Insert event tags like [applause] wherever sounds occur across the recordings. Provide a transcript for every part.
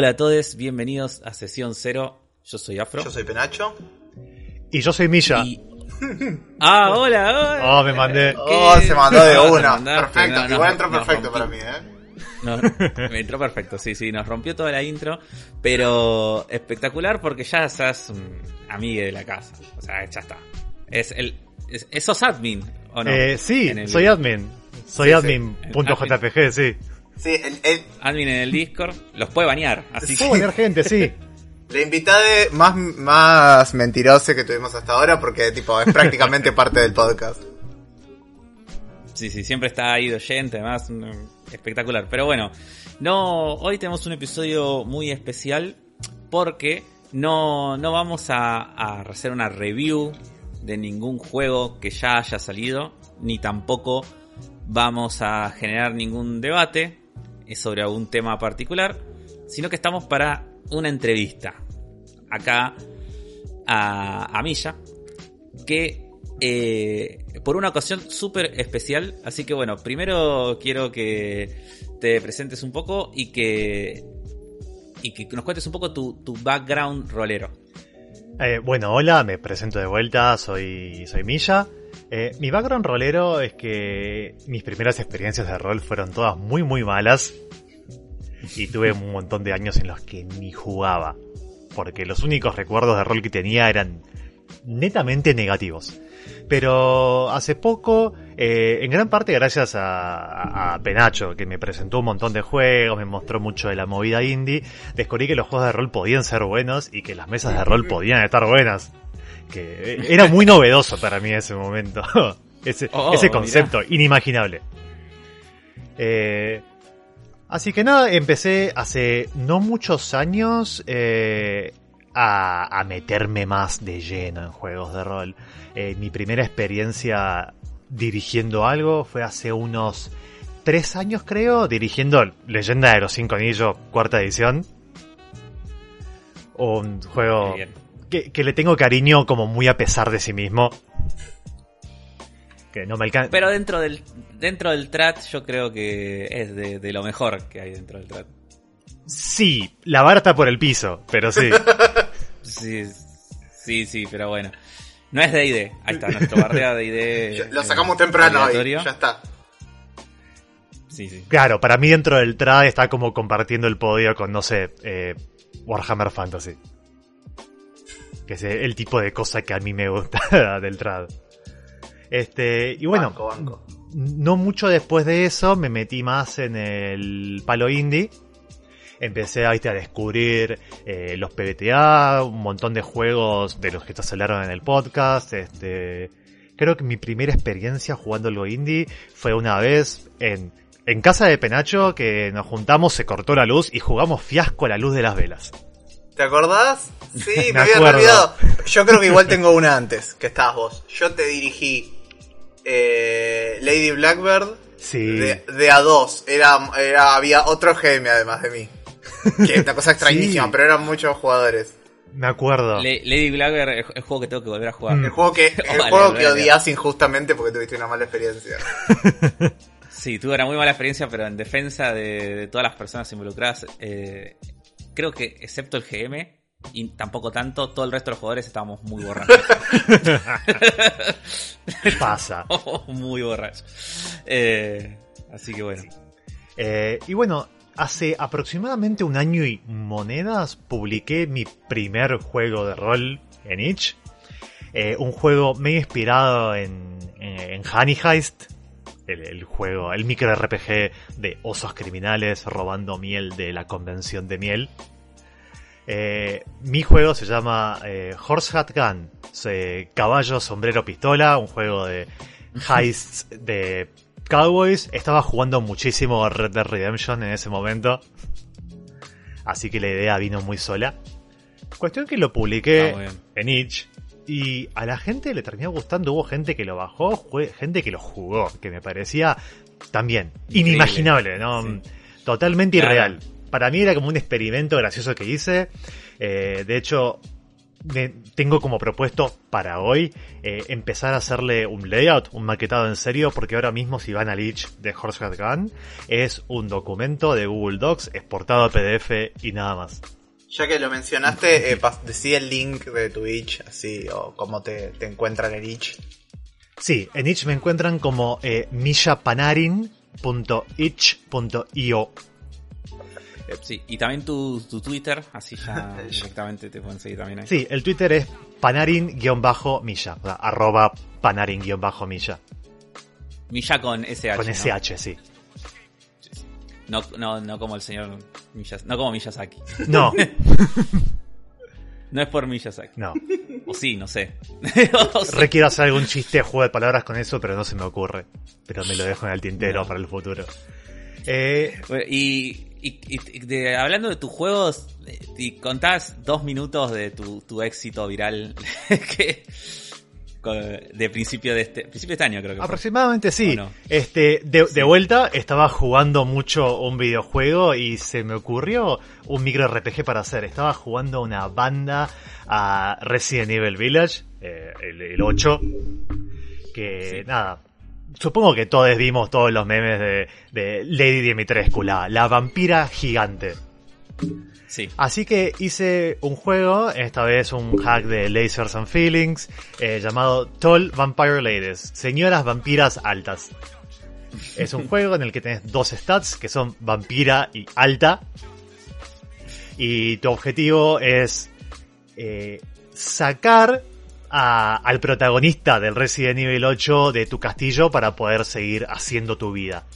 Hola a todos, bienvenidos a Sesión Cero. Yo soy Afro. Yo soy Penacho. Y yo soy Milla. Y- Ah, hola, hola. Oh, me mandé. Oh, se mandó de [laughs] una. Perfecto. no, no, Igual entró perfecto para mí, ¿eh? No, me entró perfecto, sí, sí, nos rompió toda la intro, pero espectacular porque ya sos un amigo de la casa, o sea, ya está. Es el, es, es- sos admin, ¿o no? Eh, sí, el- soy admin. Soy Sí, sí. admin.jpg, sí. Sí, el, el- Admin en el Discord, los puede banear, así Puedo que... poner gente, sí. [laughs] la invitada más, más mentirosa que tuvimos hasta ahora porque tipo es prácticamente [laughs] parte del podcast. Sí, sí, siempre está ahí de oyente, además, espectacular. Pero bueno, no, hoy tenemos un episodio muy especial porque no, no vamos a, a hacer una review de ningún juego que ya haya salido, ni tampoco vamos a generar ningún debate sobre algún tema particular, sino que estamos para una entrevista acá a, a Milla, que eh, por una ocasión súper especial. Así que bueno, primero quiero que te presentes un poco y que, y que nos cuentes un poco tu, tu background rolero. Eh, bueno, hola, me presento de vuelta, soy, soy Milla. Eh, mi background rolero es que mis primeras experiencias de rol fueron todas muy muy malas y tuve un montón de años en los que ni jugaba, porque los únicos recuerdos de rol que tenía eran netamente negativos. Pero hace poco, eh, en gran parte gracias a, a- Penacho, que me presentó un montón de juegos, me mostró mucho de la movida indie, descubrí que los juegos de rol podían ser buenos y que las mesas de rol podían estar buenas. Que eh, era muy novedoso para mí ese momento. [laughs] ese, Oh, ese mirá. concepto, inimaginable. Eh, así que nada, empecé hace no muchos años eh, a, a meterme más de lleno en juegos de rol. Eh, mi primera experiencia dirigiendo algo fue hace unos tres años creo, dirigiendo Leyenda de los Cinco Anillos, cuarta edición. Un juego. Que, que le tengo cariño como muy a pesar de sí mismo. Que no me alcanza. Pero dentro del, dentro del TRAT yo creo que es de, de lo mejor que hay dentro del TRAT. Sí, la vara está por el piso, pero sí. [laughs] Sí, sí, sí, pero bueno. No es de ID, ahí está, nuestro bardea de ID. [laughs] Lo sacamos temprano hoy. Ya está. Sí, sí. Claro, para mí dentro del trad está como compartiendo el podio con, no sé, eh, Warhammer Fantasy. Que es el tipo de cosa que a mí me gusta [laughs] del trad. Este, y bueno, Banco, banco. no mucho después de eso me metí más en el palo indie. Empecé ¿viste, a descubrir eh, los PBTA, un montón de juegos de los que te hablaron en el podcast. Este, creo que mi primera experiencia jugando algo indie fue una vez en, en casa de Penacho que nos juntamos, se cortó la luz y jugamos fiasco a la luz de las velas. ¿Te acordás? Sí, [laughs] me, Me había olvidado. Yo creo que igual tengo una antes, que estabas vos. Yo te dirigí eh, Lady Blackbird Sí. de, de a dos. Era, era, había otro GM además de mí. Que es una cosa [laughs] extrañísima, Sí. pero eran muchos jugadores. Me acuerdo. Le- Lady Blagger es el juego que tengo que volver a jugar. Mm. El juego que, [laughs] el Vale, juego que odias injustamente porque tuviste una mala experiencia. Sí, tuve una muy mala experiencia, pero en defensa de, de todas las personas involucradas, eh, creo que excepto el GM, y tampoco tanto, todo el resto de los jugadores estábamos muy borrachos. [laughs] Pasa. [laughs] muy borrachos. Eh, así que bueno. Eh, y bueno, hace aproximadamente un año y monedas publiqué mi primer juego de rol en itch. Eh, un juego medio inspirado en, en, en Honey Heist. El, el juego, el micro RPG de osos criminales robando miel de la convención de miel. Eh, mi juego se llama eh, Horse Hat Gun, eh, caballo, sombrero, pistola, un juego de [laughs] heists de Cowboys. Estaba jugando muchísimo Red Dead Redemption en ese momento. Así que la idea vino muy sola. Cuestión que lo publiqué en itch. Y a la gente le terminó gustando. Hubo gente que lo bajó, jue- gente que lo jugó. Que me parecía también inimaginable, ¿no? Sí. Totalmente Claro. irreal. Para mí era como un experimento gracioso que hice. Eh, de hecho, me- tengo como propuesto para hoy eh, empezar a hacerle un layout, un maquetado en serio, porque ahora mismo si van al itch de Horsehead Gun, es un documento de Google Docs exportado a PDF y nada más. Ya que lo mencionaste, eh, decí el link de tu itch, así, o cómo te, te encuentran en itch. Sí, en itch me encuentran como eh, mishapanarin.itch.io. Sí, y también tu, tu Twitter, así ya [laughs] directamente te pueden seguir también ahí. Sí, el Twitter es panarin-milla, o sea, arroba panarin-milla, Milla con SH. con ¿no? SH, sí. No, no, no como el señor Miyazaki. No como Miyazaki. No, [laughs] No es por Miyazaki. no. O sí, no sé. [laughs] O sí. Requiero hacer algún chiste, juego de palabras con eso, pero no se me ocurre. Pero me lo dejo en el tintero para el futuro. Eh, Bueno, Y, y- y de- hablando de tus juegos, eh, y contás dos minutos de tu, tu éxito viral [laughs] que, de principio de este principio de este año creo que fue. aproximadamente sí. Este, de, de vuelta, estaba jugando mucho un videojuego y se me ocurrió un micro RPG para hacer. Estaba jugando una banda a Resident Evil Village, eh, el, el 8, que Sí. nada. Supongo que todos vimos todos los memes de, de Lady Dimitrescu, la, la vampira gigante. Sí. Así que hice un juego, esta vez un hack de Lasers and Feelings, eh, llamado Tall Vampire Ladies, señoras vampiras altas. Es un [laughs] juego en el que tenés dos stats, que son vampira y alta. Y tu objetivo es eh, sacar a- al protagonista del Resident Evil 8 de tu castillo para poder seguir haciendo tu vida.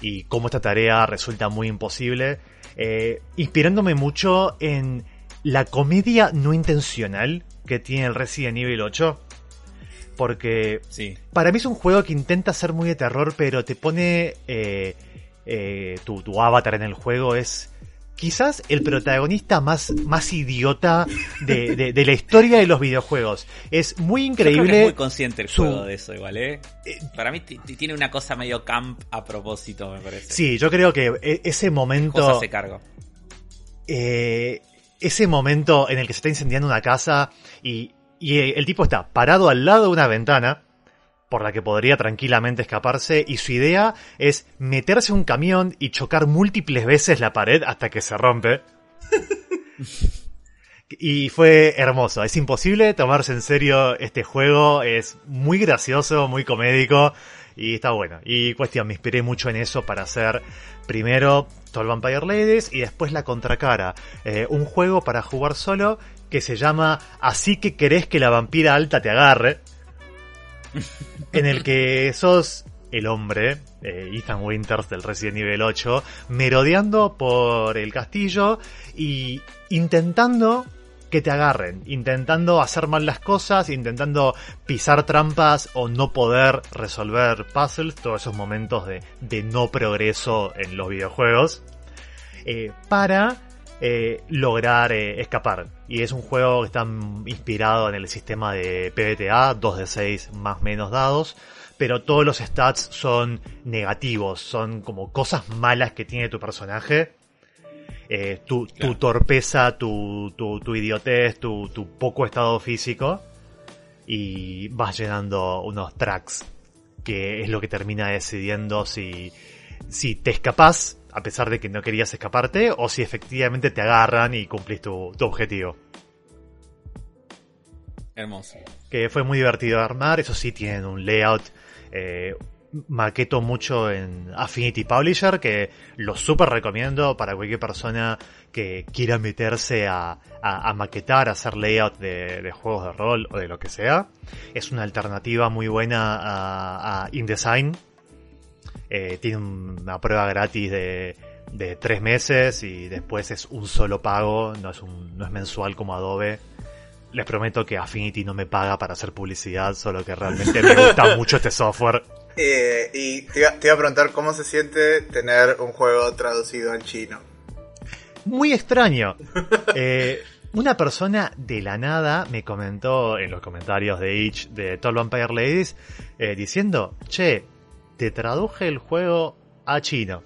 Y como esta tarea resulta muy imposible, eh, inspirándome mucho en la comedia no intencional que tiene el Resident Evil 8. Porque Sí. para mí es un juego que intenta ser muy de terror, pero te pone eh, eh, tu, tu avatar en el juego es quizás el protagonista más, más idiota de, de- de la historia de los videojuegos. Es muy Yo creo que increíble. es muy consciente el su- juego de eso igual, ¿eh? Eh, Para mí tiene una cosa medio camp a propósito, me parece. Sí, yo creo que e- ese momento, se cargo. eh, ese momento en el que se está incendiando una casa y, y el tipo está parado al lado de una ventana por la que podría tranquilamente escaparse y su idea es meterse en un camión y chocar múltiples veces la pared hasta que se rompe. [laughs] Y fue hermoso, es imposible tomarse en serio este juego, es muy gracioso, muy comédico y está bueno. Y cuestión, me inspiré mucho en eso para hacer primero Tall Vampire Ladies y después la contracara, eh, un juego para jugar solo que se llama Así que querés que la vampira alta te agarre, [laughs] en el que sos el hombre, eh, Ethan Winters del Resident Evil 8, merodeando por el castillo y intentando que te agarren, intentando hacer mal las cosas, intentando pisar trampas o no poder resolver puzzles, todos esos momentos de, de no progreso en los videojuegos, eh, para eh, lograr escapar. Y es un juego que está inspirado en el sistema de PBTA, 2 de 6 más menos dados, pero todos los stats son negativos, son como cosas malas que tiene tu personaje. Eh, tu, tu torpeza, tu, tu, tu idiotez, tu, tu poco estado físico. Y vas llenando unos tracks, que es lo que termina decidiendo si, si te escapas, a pesar de que no querías escaparte, o si efectivamente te agarran y cumplís tu, tu objetivo. Hermoso. Que fue muy divertido de armar, eso sí, tienen un layout. Eh, maqueto mucho en Affinity Publisher, que lo súper recomiendo para cualquier persona que quiera meterse a, a- a maquetar, a hacer layout de, de juegos de rol o de lo que sea. Es una alternativa muy buena a, a InDesign. Eh, tiene una prueba gratis de, de tres meses y después es un solo pago, no es, un, no es mensual como Adobe. Les prometo que Affinity no me paga para hacer publicidad, solo que realmente me gusta [laughs] mucho este software. Eh, y te iba, te iba a preguntar cómo se siente tener un juego traducido al chino. Muy extraño. Eh, una persona de la nada me comentó en los comentarios de Itch de Tall Vampire Ladies eh, diciendo, che, te traduje el juego a chino.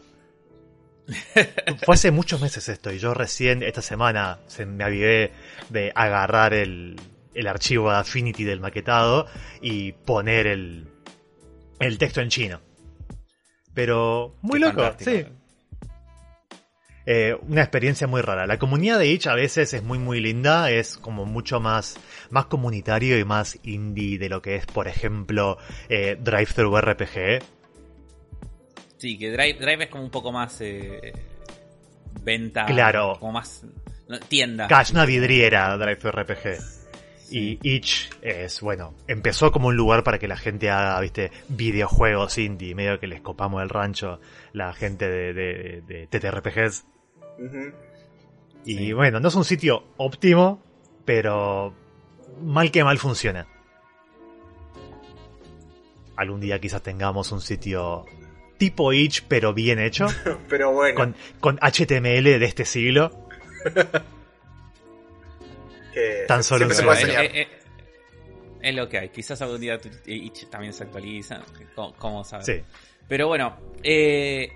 Fue hace muchos meses esto y yo recién esta semana se me avivé de agarrar el, el archivo de Affinity del maquetado y poner el, el texto en chino. Pero muy Qué loco, fantástico. sí. Eh, una experiencia muy rara. La comunidad de Itch a veces es muy muy linda, es como mucho más, más comunitario y más indie de lo que es, por ejemplo, eh, Drive Thru RPG. Sí, que Drive, Drive es como un poco más eh, venta. Claro. Como más no, tienda. Cash, una vidriera Drive RPG. Y Itch es, bueno, empezó como un lugar para que la gente haga, viste, videojuegos indie, medio que les copamos el rancho, la gente de, de, de TTRPGs. Y Sí. bueno, no es un sitio óptimo, pero mal que mal funciona. Algún día quizás tengamos un sitio tipo Itch, pero bien hecho, [laughs] Pero bueno, con, con HTML de este siglo. [laughs] que tan solo soñar. eh, eh, es lo que hay. Quizás algún día Itch también se actualiza. ¿Cómo, cómo saber? Sí. Pero bueno, eh,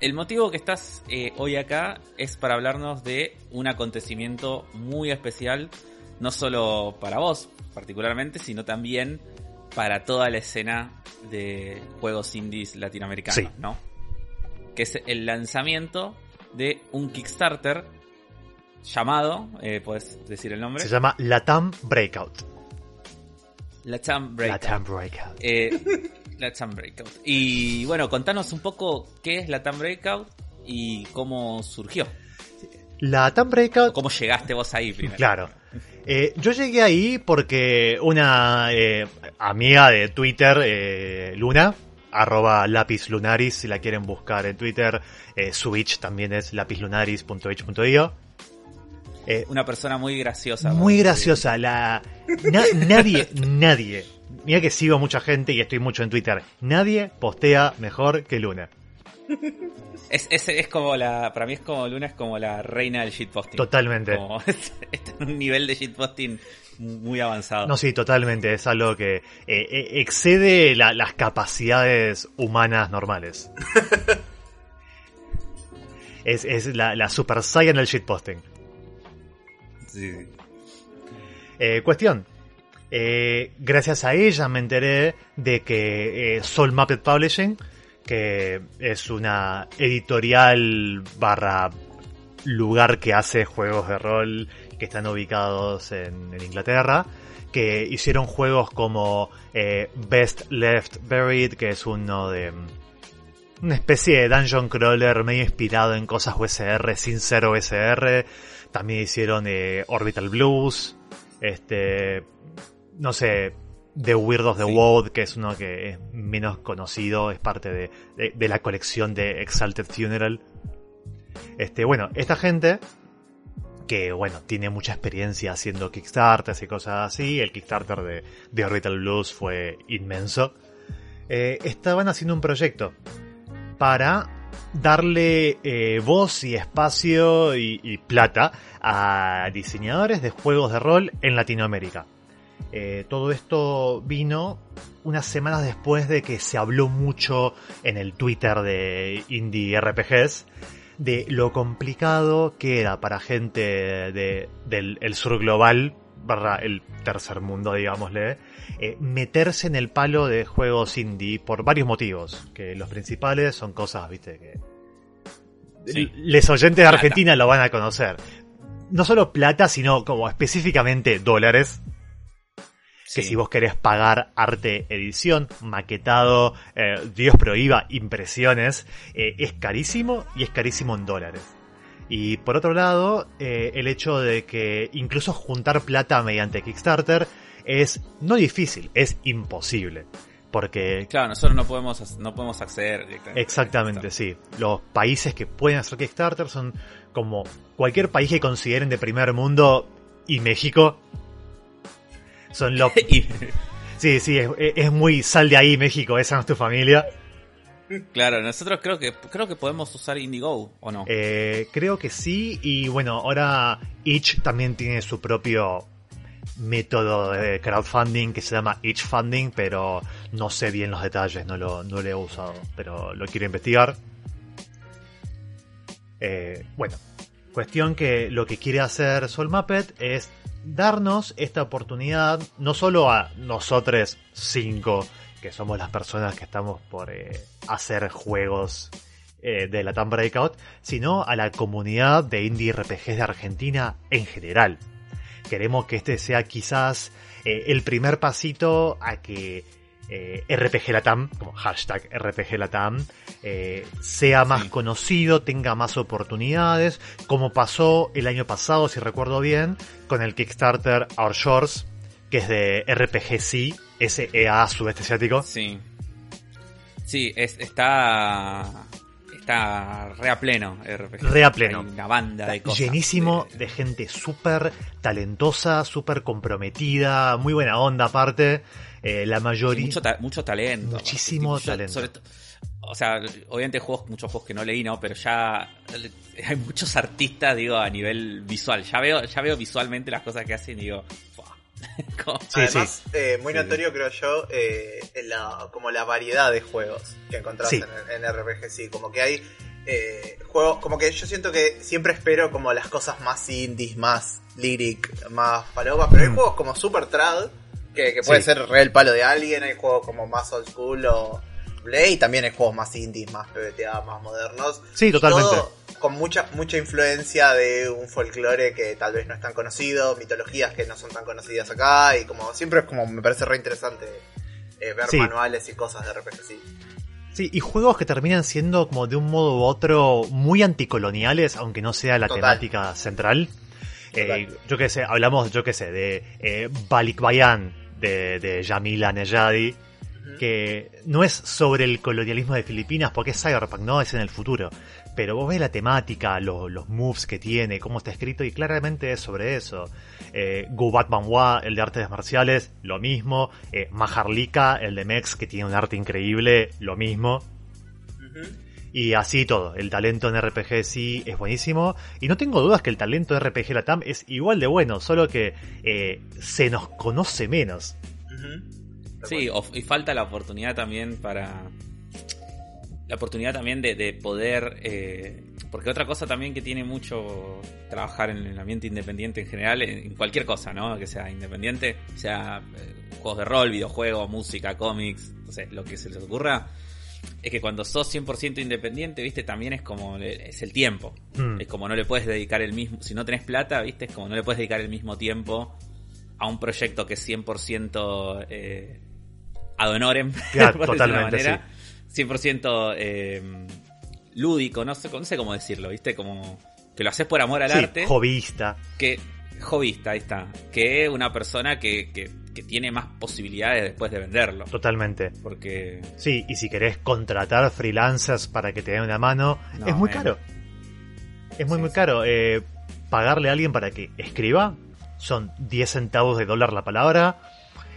el motivo que estás eh, hoy acá es para hablarnos de un acontecimiento muy especial, no solo para vos particularmente, sino también para toda la escena de juegos indies latinoamericanos, Sí. ¿no? Que es el lanzamiento de un Kickstarter llamado, eh, ¿puedes decir el nombre? Se llama Latam Breakout. Latam Breakout. Latam Breakout. Eh, [laughs] Latam Breakout. Y bueno, contanos un poco qué es Latam Breakout y cómo surgió. Latam Breakout ¿Cómo llegaste vos ahí primero? Claro. Eh, yo llegué ahí porque una eh, amiga de Twitter, eh, Luna, arroba lápiz lunaris, si la quieren buscar en Twitter, su itch también es lapizlunaris.itch.io. Una persona muy graciosa. muy graciosa, la na- nadie, nadie, mira que sigo mucha gente y estoy mucho en Twitter, nadie postea mejor que Luna. Es, es, es como la. Para mí es como Luna, es como la reina del shitposting. Totalmente. Como, [laughs] está en un nivel de shitposting muy avanzado. No, sí, totalmente. Es algo que eh, eh, excede la- las capacidades humanas normales. [laughs] es es la, la Super Saiyan del shitposting. Sí, sí. Eh, cuestión. Gracias a ella me enteré de que Soul Mapped Publishing, que es una editorial barra lugar que hace juegos de rol que están ubicados en, Inglaterra, que hicieron juegos como eh, Best Left Buried, que es uno de mm, una especie de dungeon crawler medio inspirado en cosas USR sin ser USR. También hicieron eh, Orbital Blues, este, no sé, The Weird of the Sí. World, que es uno que es menos conocido, es parte de, de- de la colección de Exalted Funeral. Este, bueno, esta gente, que bueno, tiene mucha experiencia haciendo Kickstarters y cosas así, el Kickstarter de, de Orbital Blues fue inmenso, eh, estaban haciendo un proyecto para darle eh, voz y espacio y, y plata a diseñadores de juegos de rol en Latinoamérica. Eh, todo esto vino unas semanas después de que se habló mucho en el Twitter de Indie RPGs de lo complicado que era para gente de- del el sur global, barra el tercer mundo, digámosle, eh, meterse en el palo de juegos indie por varios motivos. Que los principales son cosas, viste, que. Sí. Les oyentes de Plata. Argentina lo van a conocer. No solo plata, sino como específicamente dólares que si vos querés pagar arte edición, maquetado, eh, Dios prohíba, impresiones, eh, es carísimo y es carísimo en dólares. Y por otro lado, eh, el hecho de que incluso juntar plata mediante Kickstarter es no difícil, es imposible. Porque Claro, nosotros no podemos, no podemos acceder directamente. Exactamente, sí. Los países que pueden hacer Kickstarter son como cualquier país que consideren de primer mundo y México. Son los... [laughs] Sí, sí, es, es muy sal de ahí México, esa no es tu familia. claro, nosotros creo que creo que podemos usar Indigo o no. Eh, creo que sí, y bueno, ahora Itch también tiene su propio método de crowdfunding que se llama Itch Funding, pero no sé bien los detalles, no lo, no lo he usado, pero lo quiero investigar. Eh, bueno, cuestión que lo que quiere hacer Soul Muppet es darnos esta oportunidad, no solo a nosotros cinco, que somos las personas que estamos por eh, hacer juegos eh, de la TAM Breakout, sino a la comunidad de indie RPGs de Argentina en general. Queremos que este sea quizás eh, el primer pasito a que eh, RPG Latam, como hashtag RPG Latam, eh, sea más Sí. conocido, tenga más oportunidades, como pasó el año pasado, si recuerdo bien, con el Kickstarter Our Shores, que es de RPG C, SEA sudeste asiático. Sí. Sí, es, está. Está re a pleno RPG. Re a pleno. Hay una banda de cosas. llenísimo de- de gente súper talentosa, súper comprometida, muy buena onda aparte. Eh, la Sí, mayoría... mucho, ta- mucho talento. Muchísimo talento. sobre o sea, obviamente juegos, muchos juegos que no leí, ¿no? Pero ya eh, hay muchos artistas, digo, a nivel visual. Ya veo, ya veo visualmente las cosas que hacen y digo, [laughs] Sí, Además, eh, muy Sí, notorio creo yo eh, en la, como la variedad de juegos que encontrás Sí. en, en RPG, sí, como que hay eh, juegos, como que yo siento que siempre espero como las cosas más indies, más lyric, más falopa, pero hay Mm. juegos como super trad, que, que puede Sí. ser re el palo de alguien, hay juegos como más old school o play, y también hay juegos más indies, más PBTA, más modernos. Sí, totalmente. todo con mucha, mucha influencia de un folclore que tal vez no es tan conocido, mitologías que no son tan conocidas acá, y como siempre es como me parece re interesante eh, ver Sí. manuales y cosas de RPG, sí. Sí, y juegos que terminan siendo como de un modo u otro muy anticoloniales, aunque no sea la Total. temática central. Eh, yo qué sé, hablamos, yo qué sé, de eh, Balikbayan, de, de Yamila Nejadi, que no es sobre el colonialismo de Filipinas, porque es cyberpunk, no es en el futuro. Pero vos ves la temática, lo- los moves que tiene, cómo está escrito, y claramente es sobre eso. Eh, Gubat Manhwa, el de artes marciales, lo mismo. Eh, Maharlika, el de Mex, que tiene un arte increíble, lo mismo. Y así todo, el talento en RPG sí es buenísimo. Y no tengo dudas que el talento de RPG Latam es igual de bueno, solo que eh, se nos conoce menos. Tal Sí, o- y falta la oportunidad también para. La oportunidad también de, de poder. eh, porque otra cosa también que tiene mucho trabajar en el ambiente independiente en general, en, cualquier cosa, ¿no? Que sea independiente, sea eh, juegos de rol, videojuegos, música, cómics, no sé, lo que se les ocurra. Es que cuando sos 100% independiente, viste, también es como. Es el tiempo. Mm. Es como no le puedes dedicar el mismo. Si no tenés plata, viste, es como no le puedes dedicar el mismo tiempo a un proyecto que es 100% eh, ad honorem. Claro, [laughs] por decirlo de totalmente, manera. 100% eh, lúdico, no sé, no sé cómo decirlo, viste, como que lo haces por amor al Sí, arte. hobbyista. que hobbyista, ahí está. Que una persona que, que, que tiene más posibilidades después de venderlo. Totalmente. Porque. Sí, y si querés contratar freelancers para que te den una mano, No, es muy bueno. caro. Es muy, Sí, muy sí. caro. Eh, pagarle a alguien para que escriba son 10 centavos de dólar la palabra.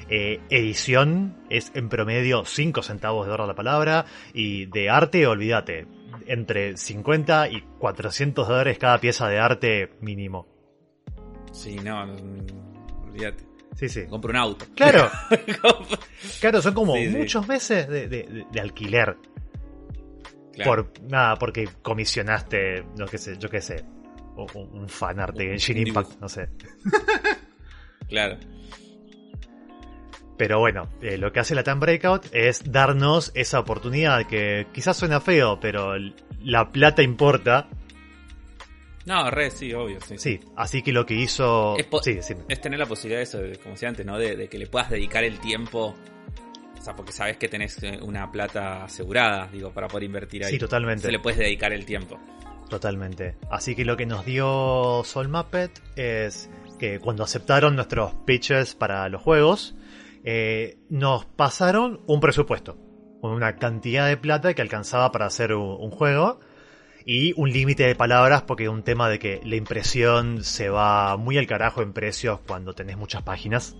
Eh, edición es en promedio 5 centavos de dólar la palabra. Y de arte, olvídate. Entre 50 y 400 dólares cada pieza de arte mínimo. Sí, no, no, olvídate. Sí, sí. Compro un auto. Claro, [laughs] claro, son como Sí, sí. muchos meses de, de- de- de alquiler. Claro. Por nada, porque comisionaste, no que sé, yo qué sé, un, un fanart de Un- Genshin un Impact, no sé. [laughs] Claro. Pero bueno, eh, lo que hace la Time Breakout es darnos esa oportunidad que quizás suena feo, pero la plata importa. No, re, sí, obvio. Sí, Sí, así que lo que hizo... Es Sí, sí. Es tener la posibilidad de eso, como decía antes, ¿no? De, de que le puedas dedicar el tiempo. O sea, porque sabes que tenés eh, una plata asegurada, digo, para poder invertir ahí. Sí, totalmente. Se le puedes dedicar el tiempo. Totalmente. Así que lo que nos dio Soul Muppet es que cuando aceptaron nuestros pitches para los juegos, eh, nos pasaron un presupuesto, una cantidad de plata que alcanzaba para hacer un, un juego y un límite de palabras porque es un tema de que la impresión se va muy al carajo en precios cuando tenés muchas páginas.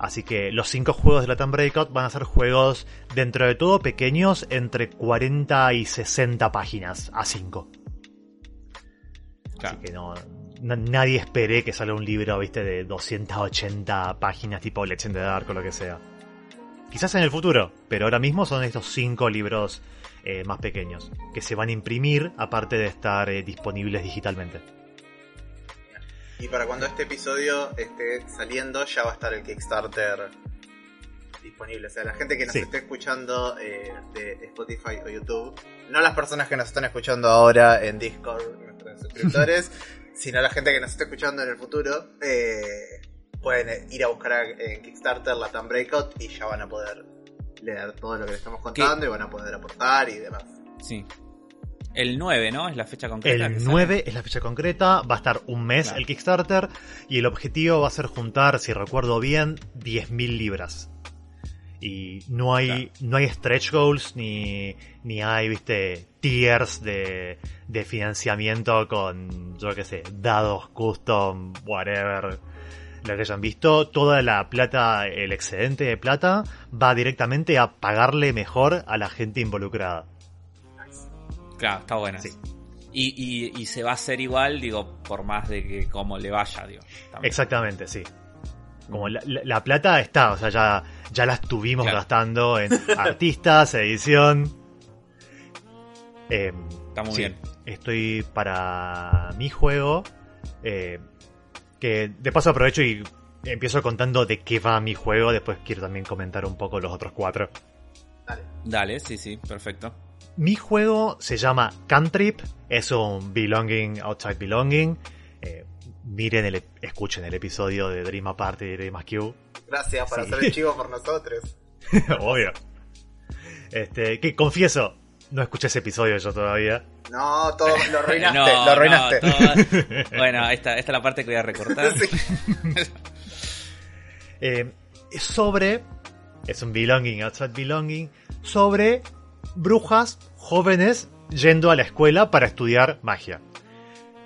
Así que los cinco juegos de la Time Breakout van a ser juegos dentro de todo pequeños entre 40 y 60 páginas a 5. Claro. Así que no, nadie espere que salga un libro, viste, de 280 páginas tipo Legend of Dark o lo que sea. quizás en el futuro, pero ahora mismo son estos cinco libros eh, más pequeños, que se van a imprimir aparte de estar eh, disponibles digitalmente. Y para cuando este episodio esté saliendo, ya va a estar el Kickstarter disponible. O sea, la gente que nos Sí. esté escuchando eh, de Spotify o YouTube, no las personas que nos están escuchando ahora en Discord, nuestros suscriptores, [laughs] sino la gente que nos esté escuchando en el futuro, eh, pueden ir a buscar a- en Kickstarter la Time Breakout y ya van a poder leer todo lo que les estamos contando y van a poder aportar y demás. Sí. El 9, ¿no? Es la fecha concreta. El sale. 9 es la fecha concreta, va a estar un mes Claro. el Kickstarter y el objetivo va a ser juntar, si recuerdo bien, 10.000 libras. Y no hay, Claro. no hay stretch goals ni, ni hay, viste, tiers de, de financiamiento con, yo qué sé, dados, custom, whatever, lo que hayan visto. Toda la plata, el excedente de plata, va directamente a pagarle mejor a la gente involucrada. Claro, está buena. Sí. Y, y, y se va a hacer igual, digo, por más de que como le vaya, digo. también. Exactamente, sí. Como la, la- la plata está, o sea, ya, ya la estuvimos Claro. gastando en [laughs] artistas, edición. Eh, Está muy sí, bien. Estoy para mi juego. eh, que de paso aprovecho y empiezo contando de qué va mi juego. Después quiero también comentar un poco los otros cuatro. Dale. Dale, sí, sí, perfecto. Mi juego se llama Cantrip, es un Belonging Outside Belonging. Eh, miren, el, escuchen el episodio de Dream Apart y Dream Askew. Gracias por Sí. hacer el chivo por nosotros. [laughs] Obvio. Este, que confieso, no escuché ese episodio yo todavía. No, todo lo arruinaste, [laughs] No, lo arruinaste. no, todo- [laughs] Bueno, esta, esta es la parte que voy a recortar. Sí. Eh, es sobre, es un Belonging Outside Belonging, sobre brujas jóvenes yendo a la escuela para estudiar magia.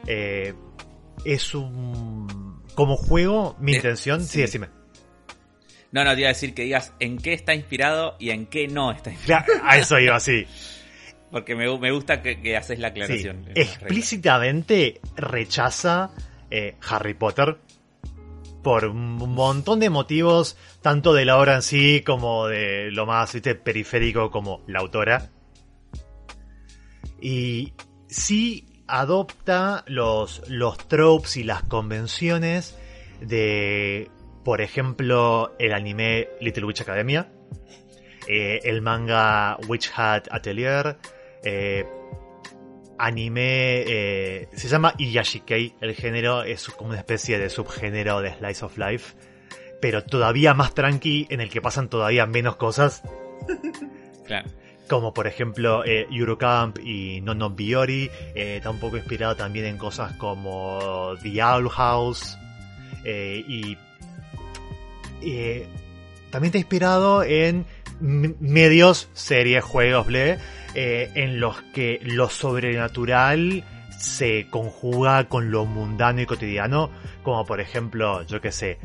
Eh, es un... Como juego, mi Eh, intención, sí, sí. decime. No, no, te iba a decir que digas en qué está inspirado y en qué no está [laughs] inspirado. A eso iba, sí. Porque me, me gusta que, que haces la aclaración. explícitamente rechaza eh, Harry Potter por un montón de motivos, tanto de la obra en sí como de lo más ¿viste? periférico como la autora. Y sí adopta los, los tropes y las convenciones de, por ejemplo, el anime Little Witch Academia, eh, el manga Witch Hat Atelier, eh, anime eh, se llama Iyashikei el género es como una especie de subgénero de slice of life pero todavía más tranqui en el que pasan todavía menos cosas [laughs] Claro. Como por ejemplo eh, Eurocamp y Nono Biori eh, está un poco inspirado también en cosas como The Owl House eh, y también está inspirado en medios, series, juegos, ble, en los que lo sobrenatural se conjuga con lo mundano y cotidiano, como por ejemplo, yo que sé,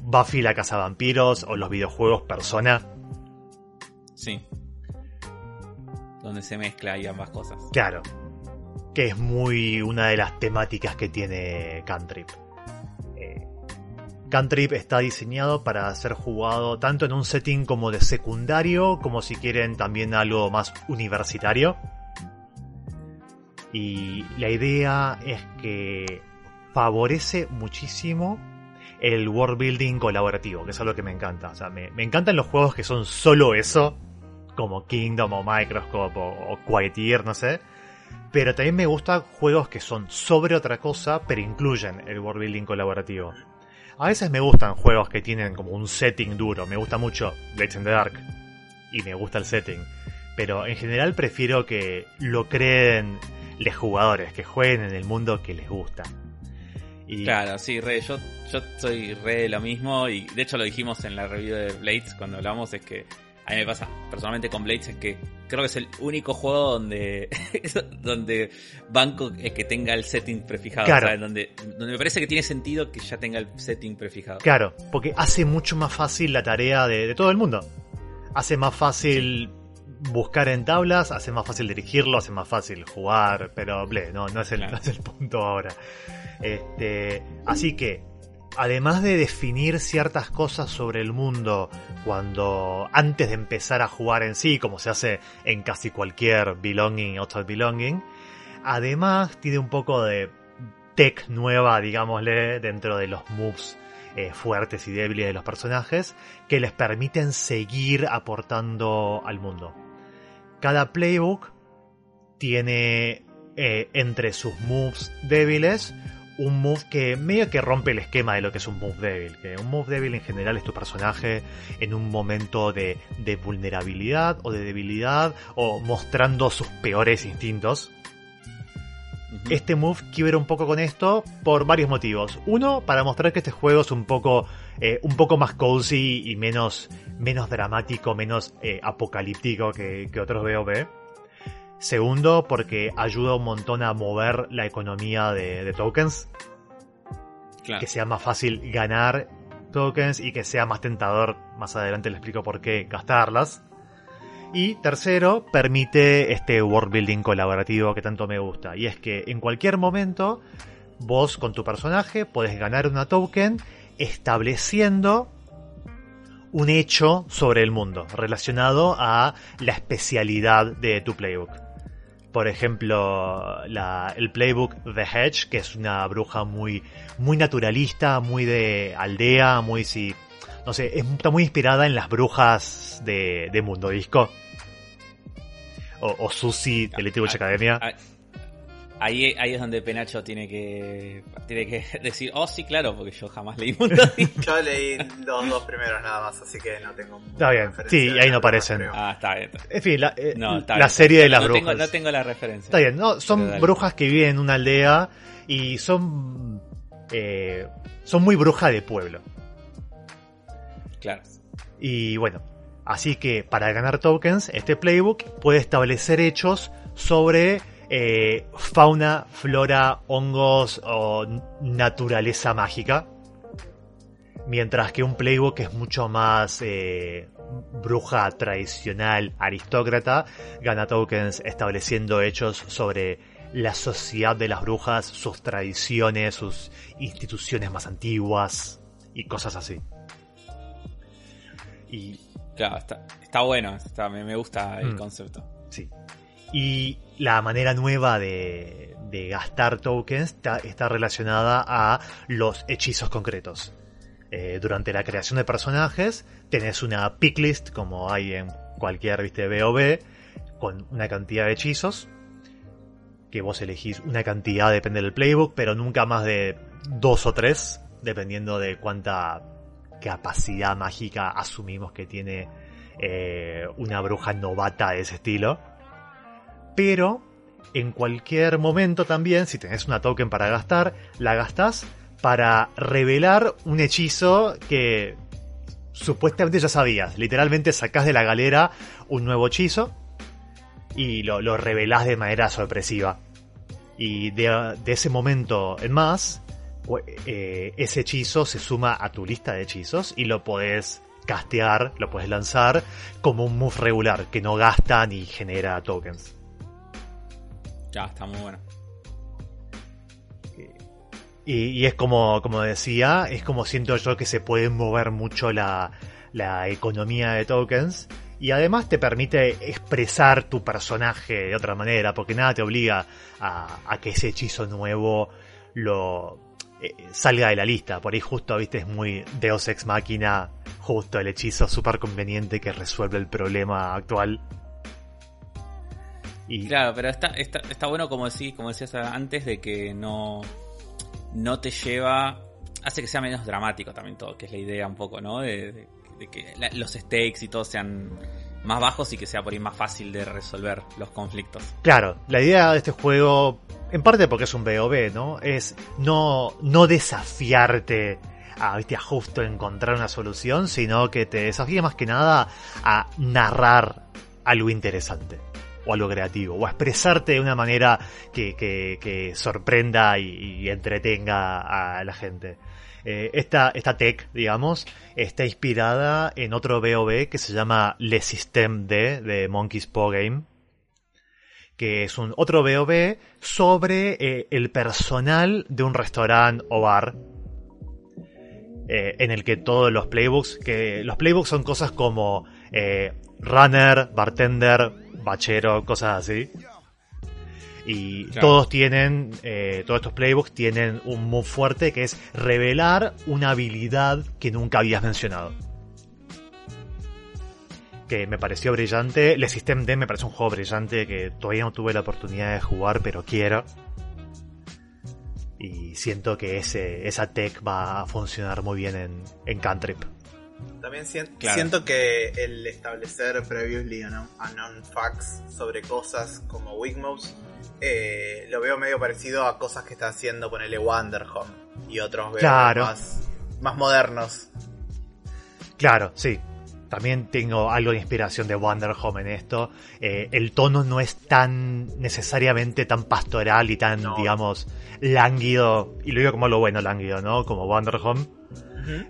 Buffy la Casa Vampiros o los videojuegos Persona. Sí. Donde se mezcla ahí ambas cosas. Claro, que es muy una de las temáticas que tiene Cantrip. Eh, Cantrip está diseñado para ser jugado tanto en un setting como de secundario, como si quieren también algo más universitario. Y la idea es que favorece muchísimo el world building colaborativo, que es algo que me encanta. O sea, me, me encantan los juegos que son solo eso, como Kingdom o Microscope o, o Quietear, no sé. Pero también me gustan juegos que son sobre otra cosa, pero incluyen el world building colaborativo. A veces me gustan juegos que tienen como un setting duro. Me gusta mucho Blades in the Dark. Y me gusta el setting. Pero en general prefiero que lo creen los jugadores, que jueguen en el mundo que les gusta. Claro, sí, re, yo, yo soy re de lo mismo y de hecho lo dijimos en la review de Blades cuando hablamos, es que a mí me pasa personalmente con Blades es que creo que es el único juego donde [laughs] donde banco es que tenga el setting prefijado, Claro. ¿sabes? Donde, donde me parece que tiene sentido que ya tenga el setting prefijado. Claro, porque hace mucho más fácil la tarea de, de todo el mundo. Hace más fácil buscar en tablas, hace más fácil dirigirlo, hace más fácil jugar, pero ble, no, no es el, Claro. no es el punto ahora. Este, así que además de definir ciertas cosas sobre el mundo cuando antes de empezar a jugar en sí, como se hace en casi cualquier belonging outside belonging, además tiene un poco de tech nueva, digámosle, dentro de los moves eh, fuertes y débiles de los personajes que les permiten seguir aportando al mundo. Cada playbook tiene eh, entre sus moves débiles un move que medio que rompe el esquema de lo que es un move débil. Que un move débil en general es tu personaje en un momento de, de vulnerabilidad o de debilidad o mostrando sus peores instintos. Este move quiebra un poco con esto por varios motivos. Uno, para mostrar que este juego es un poco, eh, un poco más cozy y menos, menos dramático, menos eh, apocalíptico que, que otros BOB. Segundo, porque ayuda un montón a mover la economía de, tokens. Que sea más fácil ganar tokens y que sea más tentador. Más adelante les explico por qué gastarlas. Y tercero, permite este world building colaborativo que tanto me gusta. Y es que en cualquier momento, vos con tu personaje podés ganar una token estableciendo un hecho sobre el mundo relacionado a la especialidad de tu playbook. Por ejemplo, el playbook The Hedge, que es una bruja muy, muy naturalista, muy de aldea, muy si. No sé, está muy inspirada en las brujas de, Mundo Disco. O, o Susi de Little Witch Academia. Ahí, ahí es donde Penacho tiene que tiene que [laughs] decir, oh sí, claro, porque yo jamás leí Mundo [laughs] Disco. yo leí los dos primeros nada más, así que no tengo... Está bien, sí, ahí no aparecen. Ah, está bien. En fin, la, eh, la serie de las brujas. Tengo, no tengo la referencia. Está bien, no, son brujas que viven en una aldea y son... Eh, son muy brujas de pueblo. Claro. Y bueno, así que para ganar tokens, este playbook puede establecer hechos sobre eh, fauna, flora, hongos o naturaleza mágica. Mientras que un playbook es mucho más eh, bruja tradicional, aristócrata, gana tokens estableciendo hechos sobre la sociedad de las brujas, sus tradiciones, sus instituciones más antiguas y cosas así. Y... Claro, está, bueno, me, gusta el mm. concepto. Sí. Y la manera nueva de, gastar tokens está, relacionada a los hechizos concretos. Eh, durante la creación de personajes tenés una picklist como hay en cualquier ¿viste, BOB con una cantidad de hechizos que vos elegís una cantidad depende del playbook pero nunca más de dos o tres dependiendo de cuánta capacidad mágica asumimos que tiene eh, una bruja novata de ese estilo pero en cualquier momento también, si tenés una token para gastar, la gastás para revelar un hechizo que supuestamente ya sabías. Literalmente sacás de la galera un nuevo hechizo y lo, lo revelás de manera sorpresiva. Y de, ese momento en más, eh, ese hechizo se suma a tu lista de hechizos y lo podés castear, lo puedes lanzar como un move regular que no gasta ni genera tokens. Ya, está muy bueno. Y, es como, como decía, es como siento yo que se puede mover mucho la, economía de tokens. Y además te permite expresar tu personaje de otra manera, porque nada te obliga a, que ese hechizo nuevo lo eh, salga de la lista. Por ahí justo, viste, es muy Deus Ex Máquina, justo el hechizo súper conveniente que resuelve el problema actual. Claro, pero está, está, está bueno como decís, como decías antes, de que no, no te lleva. hace que sea menos dramático también todo, que es la idea un poco, ¿no? De, que los stakes y todo sean más bajos y que sea por ahí más fácil de resolver los conflictos. Claro, la idea de este juego, en parte porque es un BOB, ¿no? Es no, no desafiarte a, ¿viste? a justo encontrar una solución, sino que te desafíe más que nada a narrar algo interesante o a lo creativo, o a expresarte de una manera que, sorprenda y, entretenga a la gente. Eh, esta, esta tech, digamos, está inspirada en otro BOB que se llama Le System D de Monkey's Paw Game, que es un otro BOB sobre eh, el personal de un restaurante o bar eh, en el que todos los playbooks, que los playbooks son cosas como runner, bartender, bachero, cosas así. Y Claro. todos tienen, eh, todos estos playbooks tienen un move fuerte que es revelar una habilidad que nunca habías mencionado. Que me pareció brillante. Le System D me parece un juego brillante que todavía no tuve la oportunidad de jugar, pero quiero. Y siento que ese, esa tech va a funcionar muy bien en, en Cantrip. También Claro. siento que el establecer previously unknown, facts sobre cosas como Wigmouse eh, lo veo medio parecido a cosas que está haciendo ponele Wanderhome y otros Claro. más, más modernos. Claro, sí. También tengo algo de inspiración de Wonder Home en esto. Eh, el tono no es tan necesariamente tan pastoral y tan, No. digamos, lánguido. Y lo digo como lo bueno, lánguido, ¿no? Como Wonder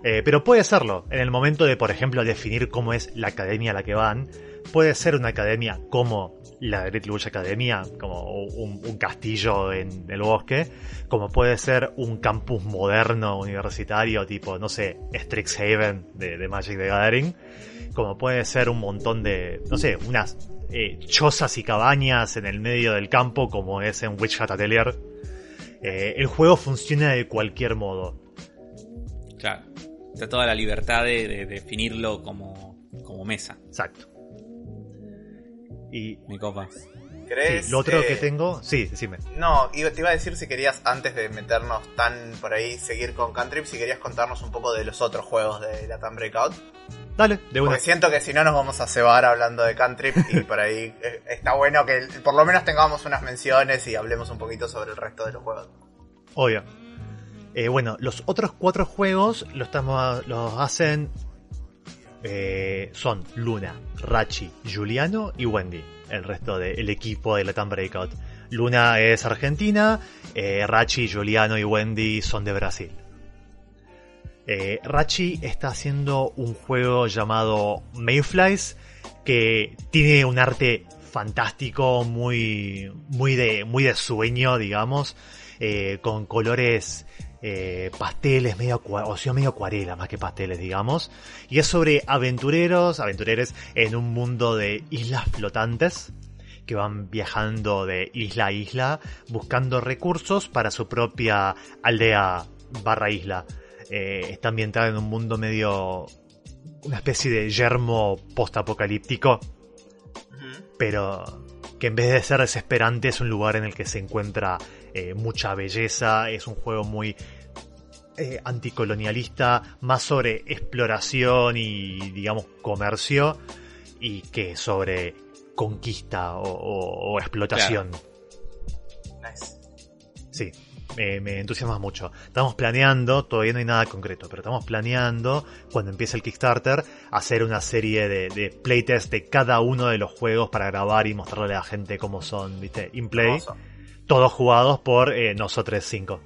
Eh, pero puede serlo. En el momento de, por ejemplo, definir cómo es la academia a la que van, puede ser una academia como la Great Lucha Academia, como un, un castillo en el bosque, como puede ser un campus moderno universitario, tipo, no sé, Strixhaven de, de Magic the Gathering, como puede ser un montón de, no sé, unas eh, chozas y cabañas en el medio del campo, como es en Witch Hat Atelier. Eh, el juego funciona de cualquier modo. Claro. Está toda la libertad de, de definirlo como, como mesa. Exacto. Y Mi copa. ¿Querés, sí, lo otro eh, que tengo, sí, decime. No, iba- te iba a decir si querías, antes de meternos tan por ahí, seguir con Cantrip, si querías contarnos un poco de los otros juegos de Latam Breakout. Dale, de una. Porque siento que si no nos vamos a cebar hablando de Cantrip y [laughs] por ahí eh, está bueno que por lo menos tengamos unas menciones y hablemos un poquito sobre el resto de los juegos. Obvio. Eh, bueno, los otros cuatro juegos los, estamos, hacen. eh, son Luna, Rachi, Juliano y Wendy. El resto del equipo de Latam Breakout. Luna es argentina, eh, Rachi, Juliano y Wendy son de Brasil. Rachi está haciendo un juego llamado Mayflies que tiene un arte fantástico, muy, muy de, muy de sueño, digamos, con colores eh, pasteles, medio, acua- o sea, medio acuarela más que pasteles, digamos. Y es sobre aventureros, aventureros en un mundo de islas flotantes que van viajando de isla a isla buscando recursos para su propia aldea barra isla. Eh, está ambientada en un mundo medio... una especie de yermo postapocalíptico, pero que en vez de ser desesperante es un lugar en el que se encuentra eh, mucha belleza, es un juego muy eh, anticolonialista, más sobre exploración y digamos comercio y que sobre conquista o, o- o explotación. Nice. Sí, me, me entusiasma mucho. Estamos planeando, todavía no hay nada concreto, pero estamos planeando, cuando empiece el Kickstarter, hacer una serie de, de playtests de cada uno de los juegos para grabar y mostrarle a la gente cómo son, ¿viste? In play. Todos jugados por eh, nosotros cinco.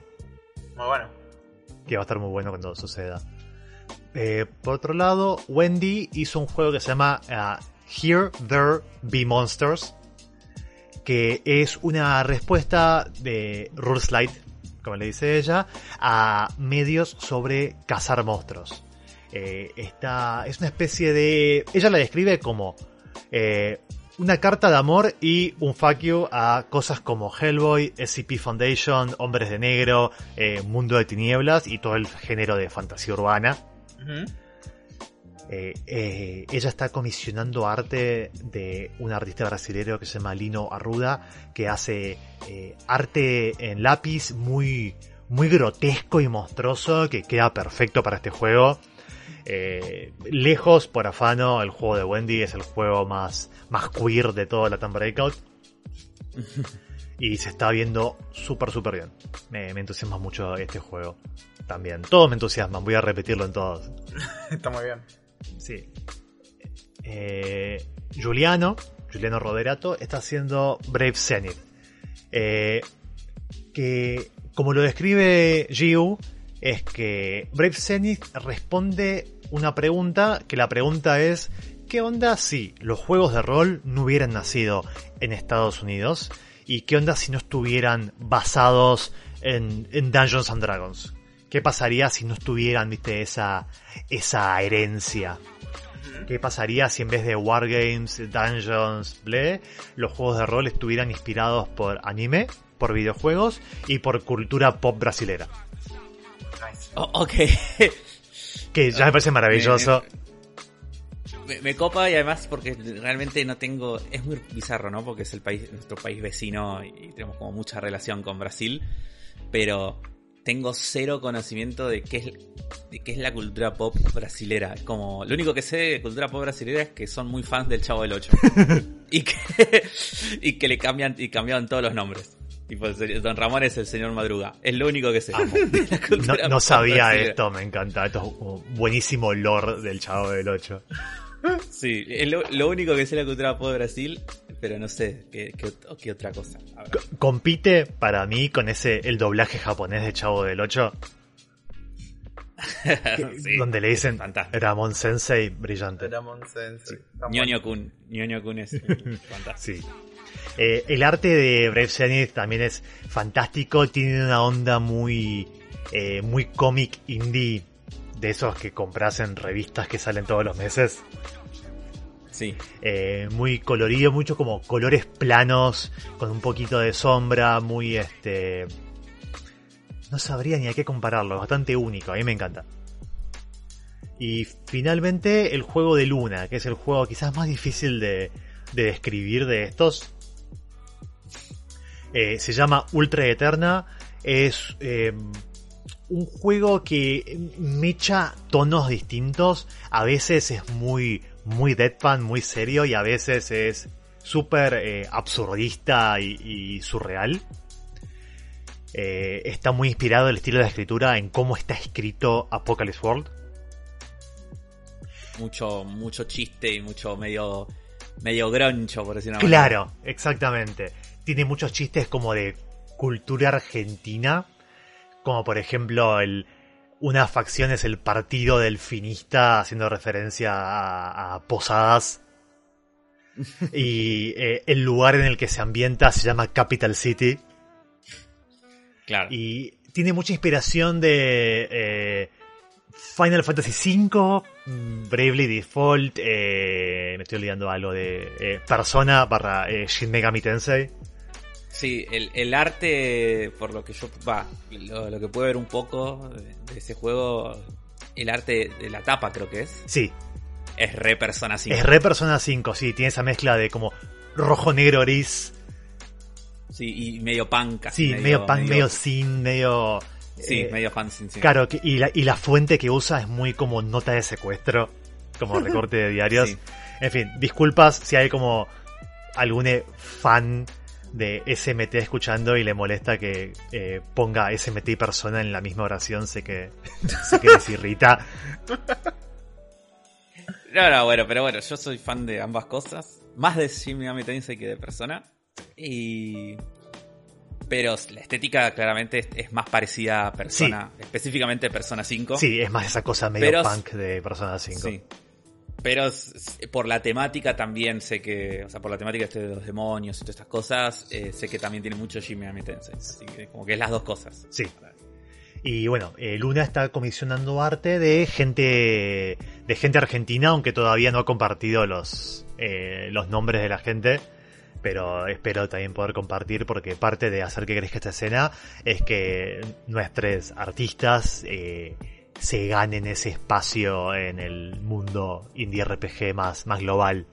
Muy bueno. Que va a estar muy bueno cuando suceda. Eh, por otro lado, Wendy hizo un juego que se llama ah, Here, There, Be Monsters. Que es una respuesta de Rules Light, como le dice ella, a medios sobre cazar monstruos. Eh, esta es una especie de. Ella la describe como eh, una carta de amor y un fuck you a cosas como Hellboy, SCP Foundation, Hombres de Negro, eh, Mundo de Tinieblas y todo el género de fantasía urbana. Eh, eh, ella está comisionando arte de un artista brasileño que se llama Lino Arruda, que hace arte en lápiz muy, muy grotesco y monstruoso, que queda perfecto para este juego. Eh, lejos, por afano, el juego de Wendy es el juego más, más queer de todo la Breakout. [laughs] y se está viendo súper, súper bien. Me, me entusiasma mucho este juego. También. Todos me entusiasman, voy a repetirlo en todos. [laughs] Está muy bien. Sí. Eh, Giuliano, Giuliano Roderato, está haciendo Brave Zenith. Eh, que, como lo describe Giu, es que Brave Zenith responde una pregunta, que la pregunta es, ¿qué onda si los juegos de rol no hubieran nacido en Estados Unidos? ¿Y qué onda si no estuvieran basados en, Dungeons and Dragons? ¿Qué pasaría si no estuvieran, viste, esa, esa herencia? ¿Qué pasaría si en vez de Wargames, Dungeons, Ble, los juegos de rol estuvieran inspirados por anime, por videojuegos y por cultura pop brasilera? Oh, ok. [laughs] Que ya me parece maravilloso. Me, me copa y además porque realmente no tengo. Es muy bizarro, ¿no? Porque es el país, nuestro país vecino y tenemos como mucha relación con Brasil. Pero tengo cero conocimiento de qué es, de qué es la cultura pop brasilera. Como, lo único que sé de cultura pop brasilera es que son muy fans del Chavo del 8. [laughs] y que, [laughs] y que le cambian, y cambiaban todos los nombres. Tipo, Don Ramón es el señor Madruga. Es lo único que sé. [laughs] No, sabía esto, me encanta. Esto es como buenísimo lore del Chavo del 8. Sí, es lo, lo único que sé la cultura pop de Brasil, pero no sé qué, qué, ot- qué otra cosa. Compite para mí con ese el doblaje japonés de Chavo del 8, [laughs] Sí, donde le dicen. Ramón Sensei brillante. Ramon Sensei. Tan Ñoño Kun. Ñoño Kun es [laughs] fantástico. Sí. Eh, el arte de Brave Zenith también es fantástico, tiene una onda muy, eh, muy cómic indie, de esos que compras en revistas que salen todos los meses. Sí. Eh, muy colorido, mucho como colores planos, con un poquito de sombra, muy este... No sabría ni a qué compararlo, bastante único, a mí me encanta. Y finalmente el juego de Luna, que es el juego quizás más difícil de, de describir de estos. Eh, se llama Ultra Eterna. Es eh, un juego que mecha tonos distintos. A veces es muy, muy deadpan, muy serio y a veces es súper eh, absurdista y, y surreal. Eh, está muy inspirado el estilo de escritura en cómo está escrito Apocalypse World. Mucho, mucho chiste y mucho medio, medio groncho, por decirlo Claro, exactamente. Tiene muchos chistes como de cultura argentina, como por ejemplo el una facción es el partido delfinista haciendo referencia a, a Posadas [laughs] y eh, el lugar en el que se ambienta se llama Capital City Claro. y tiene mucha inspiración de eh, Final Fantasy V, mm, Bravely Default, eh, me estoy olvidando algo de eh, Persona barra eh, Shin Megami Tensei. Sí, el, el arte, por lo que yo, va, lo, lo que puedo ver un poco de, ese juego, el arte de la tapa creo que es, Sí, es re Persona 5. es re Persona 5, sí, tiene esa mezcla de como rojo, negro, gris, Sí, y medio punk. sí, medio, punk, medio, sin, medio... Sí, eh, medio fan, sí, sí. Claro, que- y, la, y la fuente que usa es muy como nota de secuestro, como recorte de diarios. [laughs] Sí. En fin, disculpas si hay como algún fan de SMT escuchando y le molesta que eh, ponga SMT y persona en la misma oración, sé que, [laughs] sé que les irrita. No, no, bueno, pero bueno, yo soy fan de ambas cosas. Más de Shin Megami Tensei que de Persona. Y... Pero la estética claramente es, más parecida a Persona, específicamente Persona 5. Sí, es más esa cosa medio Pero- punk de Persona 5. Sí. Pero por la temática también sé que, o sea, por la temática este de los demonios y todas estas cosas, eh, sé que también tiene mucho Shin Megami Tensei. Así que como que es las dos cosas. Sí. Y bueno, eh, Luna está comisionando arte de gente de gente argentina, aunque todavía no ha compartido los, eh, los nombres de la gente. Pero espero también poder compartir porque parte de hacer que crezca esta escena es que nuestros artistas eh, se ganen ese espacio en el mundo indie RPG más, más global.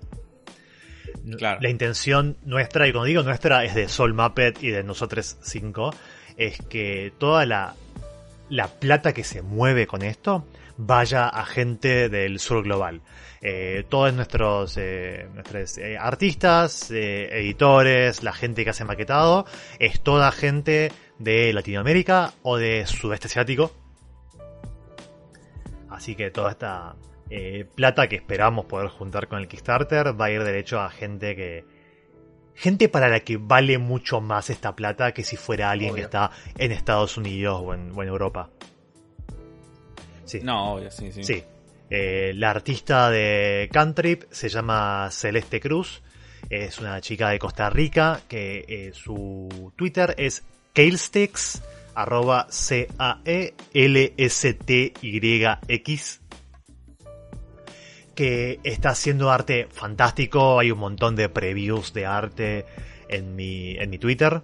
Claro. La intención nuestra, y cuando digo nuestra, es de Soul Muppet y de nosotros cinco, es que toda la, la plata que se mueve con esto vaya a gente del sur global. Eh, todos nuestros, eh, nuestros eh, artistas, editores, la gente que hace maquetado, es toda gente de Latinoamérica o de sudeste asiático. Así que toda esta eh, plata que esperamos poder juntar con el Kickstarter va a ir derecho a gente que... Gente para la que vale mucho más esta plata que si fuera alguien que está en Estados Unidos o en, o en Europa. Sí. No, obvio, sí, sí. Sí. Eh, la artista de Cantrip se llama Celeste Cruz. Es una chica de Costa Rica que eh, su Twitter es Kalesticks arroba C-A-E-L-S-T-Y-X, que está haciendo arte fantástico. Hay un montón de previews de arte en mi, en mi Twitter.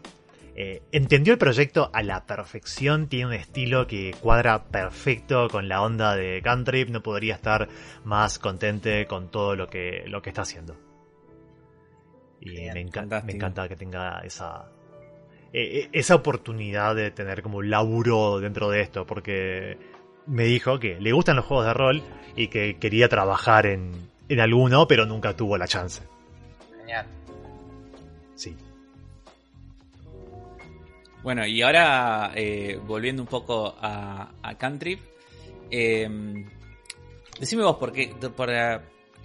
Eh, entendió el proyecto a la perfección, tiene un estilo que cuadra perfecto con la onda de Cantrip, no podría estar más contente con todo lo que, lo que está haciendo. Y Bien, me, enca- fantástico. me encanta que tenga esa, eh, eh, esa oportunidad de tener como un laburo dentro de esto, porque me dijo que le gustan los juegos de rol y que quería trabajar en, en alguno, pero nunca tuvo la chance. Genial. Sí. Bueno, y ahora eh, volviendo un poco a, a Cantrip, eh, decime vos por qué, por,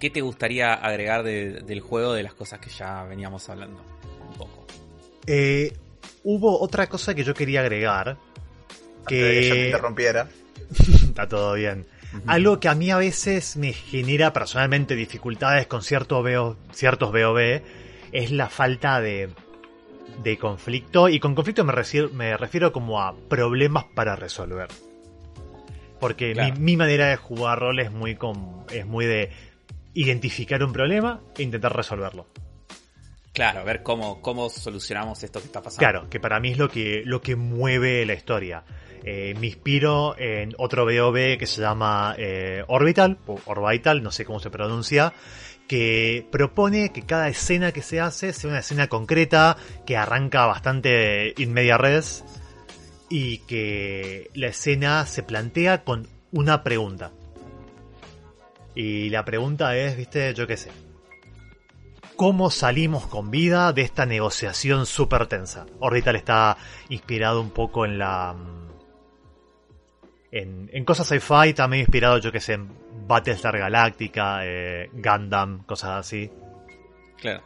qué te gustaría agregar de- del juego de las cosas que ya veníamos hablando un poco. Eh, hubo otra cosa que yo quería agregar. Que te Que interrumpiera. [laughs] está todo bien. Algo que a mí a veces me genera personalmente dificultades con cierto VO ciertos BOV es la falta de, de conflicto. Y con conflicto me refiero, me refiero como a problemas para resolver. Porque Claro. mi, mi manera de jugar rol es muy, com- es muy de identificar un problema e intentar resolverlo. Claro, a ver cómo, cómo solucionamos esto que está pasando. Claro, que para mí es lo que, lo que mueve la historia. Eh, me inspiro en otro BOB que se llama eh, Orbital, o Orbital, no sé cómo se pronuncia, que propone que cada escena que se hace sea una escena concreta, que arranca bastante in media res, y que la escena se plantea con una pregunta. Y la pregunta es, viste, yo qué sé. ¿Cómo salimos con vida de esta negociación súper tensa? Orbital está inspirado un poco en la... mm, En, en cosas sci-fi, también inspirado, yo que sé, en Battlestar Galactica, eh, Gundam, cosas así. Claro.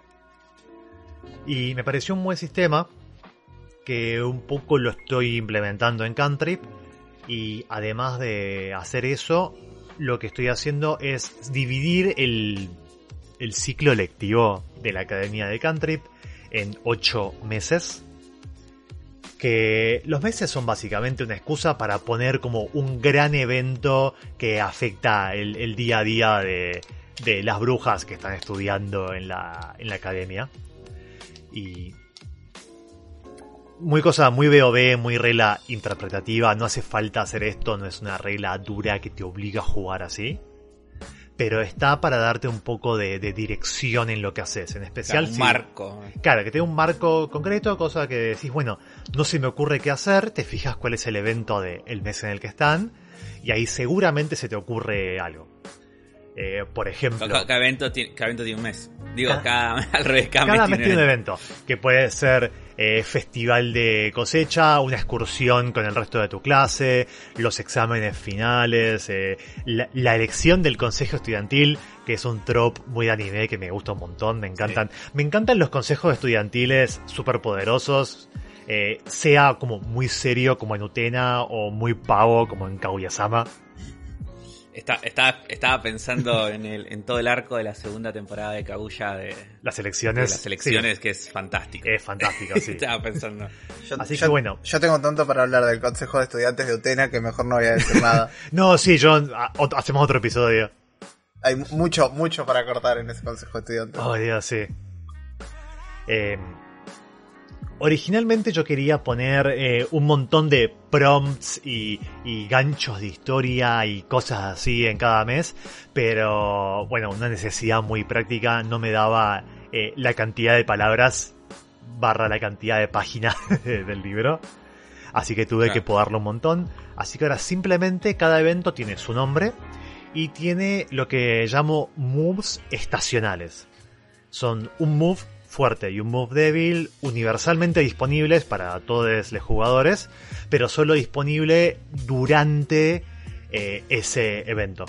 Y me pareció un buen sistema que un poco lo estoy implementando en Cantrip. Y además de hacer eso, lo que estoy haciendo es dividir el, el ciclo lectivo de la Academia de Cantrip en 8 meses. Que los meses son básicamente una excusa para poner como un gran evento que afecta el, día a día de, de las brujas que están estudiando en la, en la academia. Y muy cosa, muy BOB, muy regla interpretativa. No hace falta hacer esto, no es una regla dura que te obliga a jugar así. Pero está para darte un poco de, de dirección en lo que haces. En especial Claro, un si- marco. Claro, que tenga un marco concreto, cosa que decís, bueno, no se me ocurre qué hacer, te fijas cuál es el evento del mes en el que están, y ahí seguramente se te ocurre algo. Eh, por ejemplo, Cada, cada evento tiene, cada evento tiene un mes. Digo, Cada- cada, [laughs] al revés, cada, cada mes mes tiene un evento, que puede ser eh, festival de cosecha, una excursión con el resto de tu clase, los exámenes finales, eh, la, la elección del consejo estudiantil, que es un trope muy de anime que me gusta un montón, me encantan. Me encantan los consejos estudiantiles súper poderosos. eh, sea como muy serio como en Utena o muy pavo como en Kaguya-sama. Está, está- estaba pensando [laughs] en, el, en todo el arco de la segunda temporada de Kaguya de, Las elecciones. las elecciones, sí, que es fantástico. es fantástico, sí. [laughs] Estaba pensando. Yo, Así yo- que bueno. Yo tengo tanto para hablar del Consejo de Estudiantes de Utena que mejor no voy a decir nada. [laughs] No, sí, John, hacemos otro episodio. Hay mucho, mucho para cortar en ese Consejo de Estudiantes. Oh, Dios, sí. Eh, originalmente yo quería poner eh, un montón de prompts y, y ganchos de historia y cosas así en cada mes, pero bueno, una necesidad muy práctica no me daba eh, la cantidad de palabras barra la cantidad de páginas [laughs] del libro. Así que tuve Claro. que podarlo un montón. Así que ahora simplemente cada evento tiene su nombre y tiene lo que llamo moves estacionales. Son un move fuerte y un move débil universalmente disponibles para todos los jugadores, pero solo disponible durante eh, ese evento.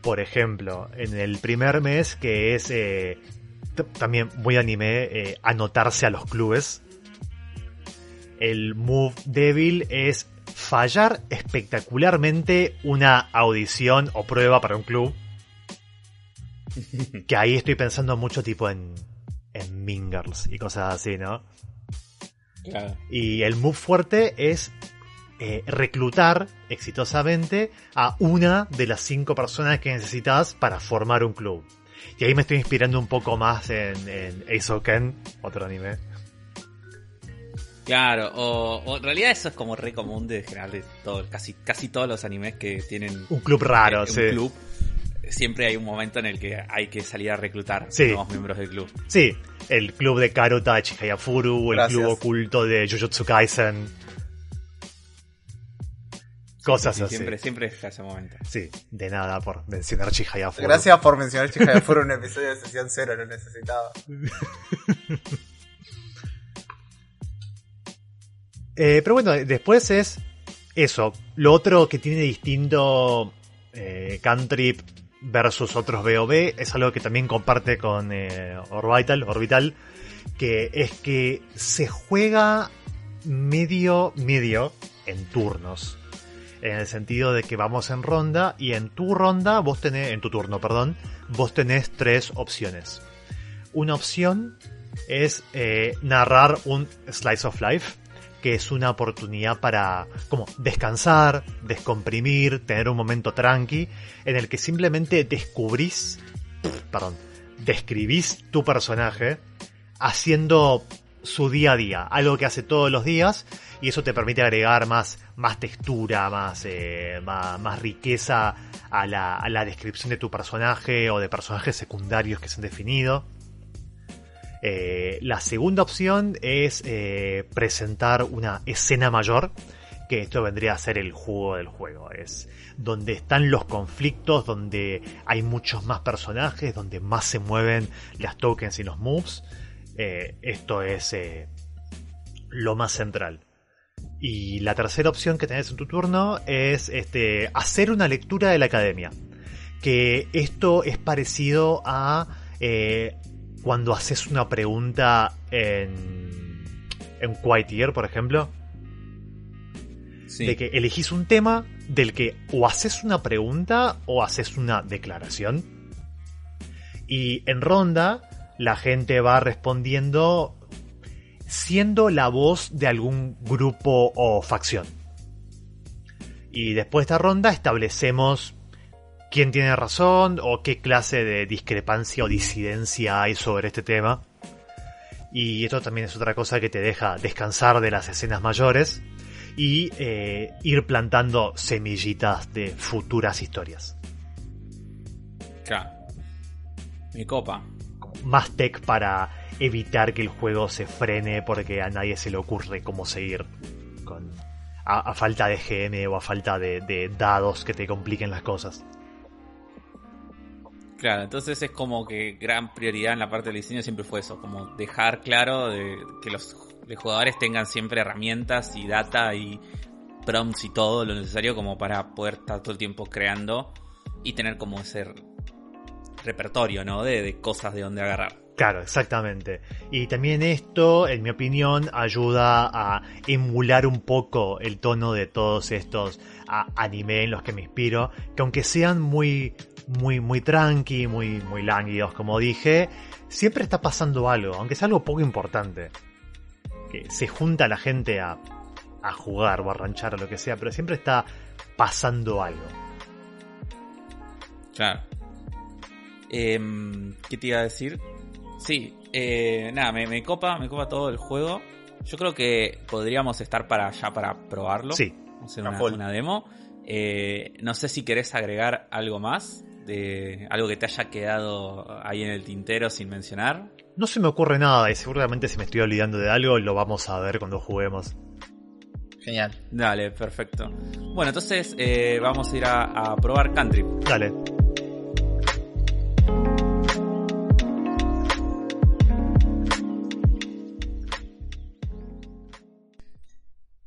Por ejemplo, en el primer mes, que es eh, también muy anime, eh, anotarse a los clubes. El move débil es fallar espectacularmente una audición o prueba para un club. Que ahí estoy pensando mucho tipo en, en Mingers y cosas así, ¿no? Claro. Y el move fuerte es eh, reclutar exitosamente a una de las cinco personas que necesitas para formar un club. Y ahí me estoy inspirando un poco más en, en Ace Ken, otro anime. Claro, o, o en realidad eso es como re común de general de todo, casi, casi todos los animes que tienen Un club raro, eh, un sí. club. Siempre hay un momento en el que hay que salir a reclutar Sí. nuevos miembros del club. Sí, el club de Karuta de Chihayafuru, el Gracias. club oculto de Jujutsu Kaisen. Cosas Sí, así. Siempre, siempre está ese momento. Sí, de nada por mencionar Chihayafuru. Gracias por mencionar [laughs] Furo en un episodio de sesión cero, lo necesitaba. [laughs] Eh, pero bueno, después es eso. Lo otro que tiene distinto eh, Cantrip versus otros BOB es algo que también comparte con eh, Orbital, Orbital, que es que se juega medio, medio en turnos. En el sentido de que vamos en ronda y en tu ronda, vos tenés, en tu turno, perdón, vos tenés tres opciones. Una opción es eh, narrar un slice of life, que es una oportunidad para como descansar, descomprimir, tener un momento tranqui, en el que simplemente descubrís, perdón, describís tu personaje haciendo su día a día, algo que hace todos los días, y eso te permite agregar más, más textura, más, eh, más, más riqueza a la, a la descripción de tu personaje o de personajes secundarios que se han definido. Eh, la segunda opción es eh, presentar una escena mayor, que esto vendría a ser el jugo del juego. Es donde están los conflictos, donde hay muchos más personajes, donde más se mueven las tokens y los moves. Eh, esto es lo más central. Y la tercera opción que tenés en tu turno es este, hacer una lectura de la academia. Que esto es parecido a cuando haces una pregunta en, en Quiet Year, por ejemplo. Sí. De que elegís un tema del que o haces una pregunta o haces una declaración. Y en ronda la gente va respondiendo siendo la voz de algún grupo o facción. Y después de esta ronda establecemos quién tiene razón o qué clase de discrepancia o disidencia hay sobre este tema. Y esto también es otra cosa que te deja descansar de las escenas mayores y eh, ir plantando semillitas de futuras historias. Claro. Mi copa. Más tech para evitar que el juego se frene porque a nadie se le ocurre cómo seguir con a, a falta de GM o a falta de, de dados que te compliquen las cosas. Claro, entonces es como que gran prioridad en la parte del diseño siempre fue eso, como dejar claro de que los, jugadores tengan siempre herramientas y data y prompts y todo lo necesario como para poder estar todo el tiempo creando y tener como ese repertorio, ¿no? De, de cosas de donde agarrar. Claro, exactamente. Y también esto, en mi opinión, ayuda a emular un poco el tono de todos estos a, anime en los que me inspiro, que aunque sean muy, muy, muy tranqui, muy, muy lánguidos, como dije, siempre está pasando algo, aunque sea algo poco importante. Que se junta la gente a, a jugar o a ranchar o lo que sea, pero siempre está pasando algo. Claro. Em, ¿Qué te iba a decir? Sí, eh, nada, me, me copa, me copa todo el juego. Yo creo que podríamos estar para allá para probarlo. Sí, hacer una demo. Eh, no sé si querés agregar algo más, de algo que te haya quedado ahí en el tintero sin mencionar. no se me ocurre nada y seguramente si me estoy olvidando de algo lo vamos a ver cuando juguemos. Genial. Dale, perfecto. Bueno, entonces eh, vamos a ir a, a probar Country. Dale.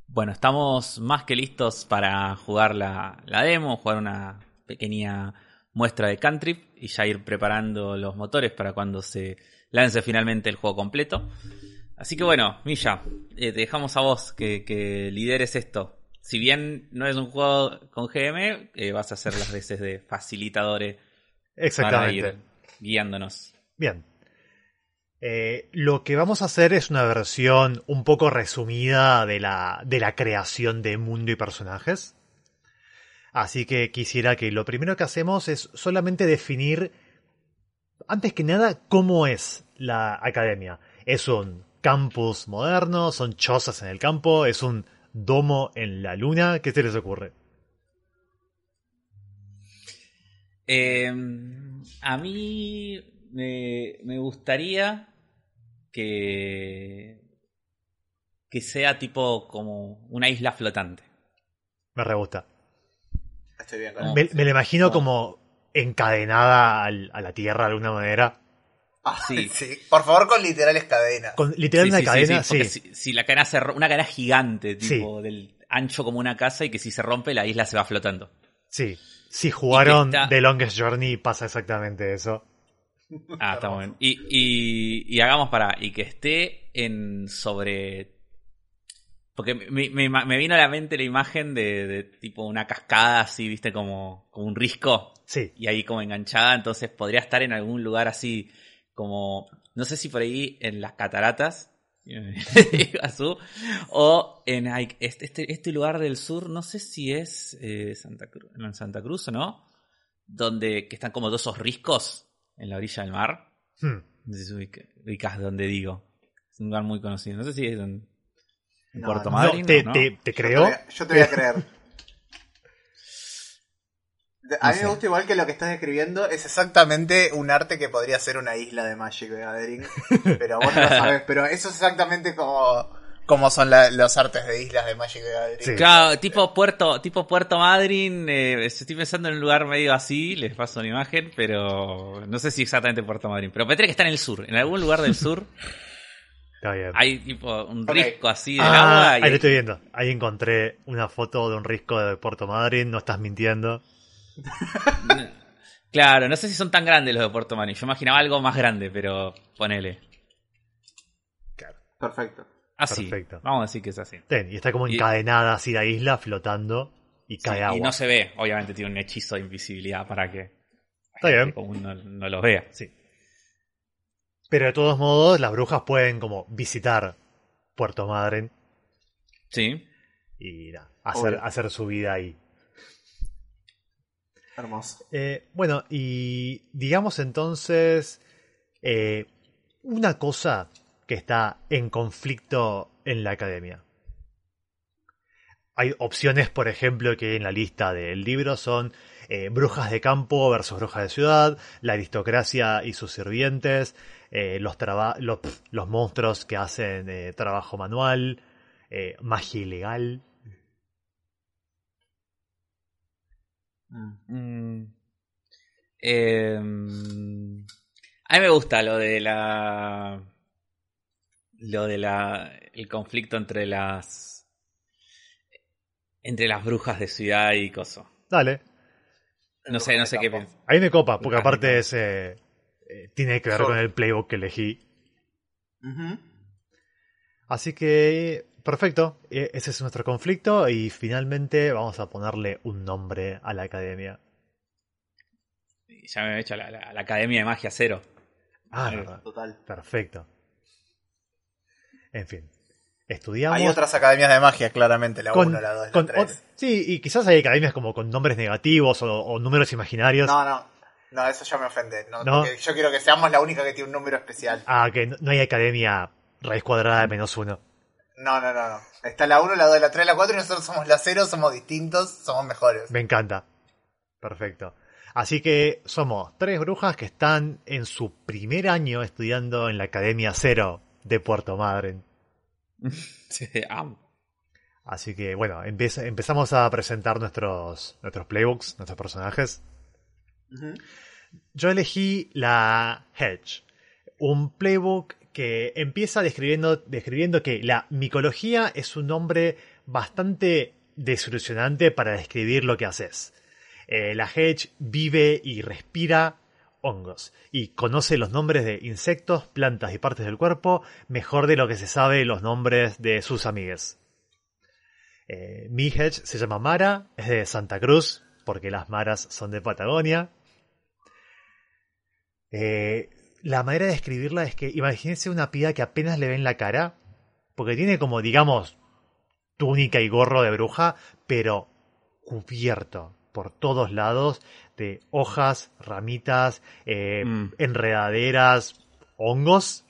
Bueno, estamos más que listos para jugar la, la demo, jugar una pequeña muestra de Country y ya ir preparando los motores para cuando se lance finalmente el juego completo. Así que bueno, Milla, eh, te dejamos a vos que, que lideres esto. Si bien no es un juego con GM, eh, vas a hacer las veces de facilitadores para Exactamente. ir guiándonos. Bien. Eh, lo que vamos a hacer es una versión un poco resumida de la, de la creación de mundo y personajes. Así que quisiera que lo primero que hacemos es solamente definir, antes que nada, cómo es la academia. ¿Es un campus moderno? ¿Son chozas en el campo? ¿Es un domo en la luna? ¿Qué se les ocurre? Eh, a mí me, me gustaría que, que sea tipo como una isla flotante. Me re gusta. Estoy bien No. con Me, me la imagino No. como encadenada al- a la tierra de alguna manera. Ah, Sí. [laughs] sí. Por favor, con literales cadenas. Con literal Sí, una sí, sí, cadena, sí, si, si la cadena se una cadena gigante, Sí. tipo del ancho como una casa y que si se rompe la isla se va flotando. Sí. Si jugaron está- The Longest Journey pasa exactamente eso. Ah, está bueno. Y, y, y hagamos para. Y que esté en sobre. Porque me, me, me vino a la mente la imagen de, de tipo una cascada así, viste, como, como un risco. Sí. Y ahí como enganchada. Entonces podría estar en algún lugar así como. No sé si por ahí en las cataratas. [laughs] o en este, este, este lugar del sur, no sé si es eh, Santa Cruz, en Santa Cruz o no, donde que están como dos esos riscos en la orilla del mar. Hmm. No sé si ubica- ubicas donde digo. Es un lugar muy conocido. No sé si es en No, Puerto no. Madryn. No, te, ¿no? te- te Yo creo. te voy a- Yo te voy a creer. [laughs] De- A No mí sé. me gusta igual que lo que estás describiendo es exactamente un arte que podría ser una isla de Magic the Gathering. [laughs] Pero vos no lo sabés. Pero eso es exactamente como, como son la- los artes de islas de Magic the Gathering. Sí. Claro, tipo Puerto, tipo Puerto Madryn, eh, estoy pensando en un lugar medio así, les paso una imagen, pero no sé si exactamente Puerto Madryn, pero tendría que estar en el sur, en algún lugar del sur Está. [laughs] hay tipo un risco así del Ah, agua ahí y lo estoy viendo. Ahí encontré una foto de un risco de Puerto Madryn. No estás mintiendo. [laughs] Claro, no sé si son tan grandes los de Puerto Madryn, yo imaginaba algo más grande, pero ponele. Perfecto. Así, Perfecto. vamos a decir que es así. Ten, y está como Y- encadenada así la isla flotando y cae Sí, agua. y no se ve, obviamente tiene un hechizo de invisibilidad para que Está bien. no, no los vea. Sí. Pero de todos modos, las brujas pueden como visitar Puerto Madryn Sí. y hacer, hacer su vida ahí. Hermoso. Eh, bueno, y digamos entonces eh, una cosa que está en conflicto en la academia. Hay opciones, por ejemplo, que en la lista del libro son eh, brujas de campo versus brujas de ciudad, la aristocracia y sus sirvientes, eh, los, los, los monstruos que hacen eh, trabajo manual, magia ilegal. Mm. Eh, a mí me gusta lo de la. Lo de la. El conflicto entre las. Entre las brujas de ciudad y coso. Dale, No sé, no sé qué pensar. Ahí me copa, porque aparte es, eh, tiene que ver con el playbook que elegí. Así que, perfecto, e- ese es nuestro conflicto y finalmente vamos a ponerle un nombre a la academia. Ya me he hecho la, la- la Academia de Magia Cero. Ah, Eh. Total. Perfecto. En fin, estudiamos... Hay otras academias de magia, claramente. La con- 1, la 2, la con 3. ot- sí, y quizás hay academias como con nombres negativos o, o números imaginarios. No, no. No, eso ya me ofende. No, No. porque yo quiero que seamos la única que tiene un número especial. Ah, que no, no hay academia raíz cuadrada de menos uno. No, no, no, no. Está la 1, la 2, la 3, la 4 y nosotros somos la 0, somos distintos, somos mejores. Me encanta. Perfecto. Así que somos tres brujas que están en su primer año estudiando en la Academia Cero de Puerto Madryn. [laughs] Sí, amo. Así que bueno, empieza- empezamos a presentar nuestros, nuestros playbooks, nuestros personajes. Yo elegí la Hedge, un playbook que empieza describiendo, describiendo que la micología es un nombre bastante desilusionante para describir lo que haces. Eh, la Hedge vive y respira hongos y conoce los nombres de insectos, plantas y partes del cuerpo mejor de lo que se sabe los nombres de sus amigues. Eh, mi se llama Mara, es de Santa Cruz, porque las maras son de Patagonia. Eh, la manera de describirla es que imagínense una piba que apenas le ven la cara, porque tiene como, digamos, túnica y gorro de bruja, pero cubierto por todos lados de hojas, ramitas, eh, Mm. enredaderas, hongos.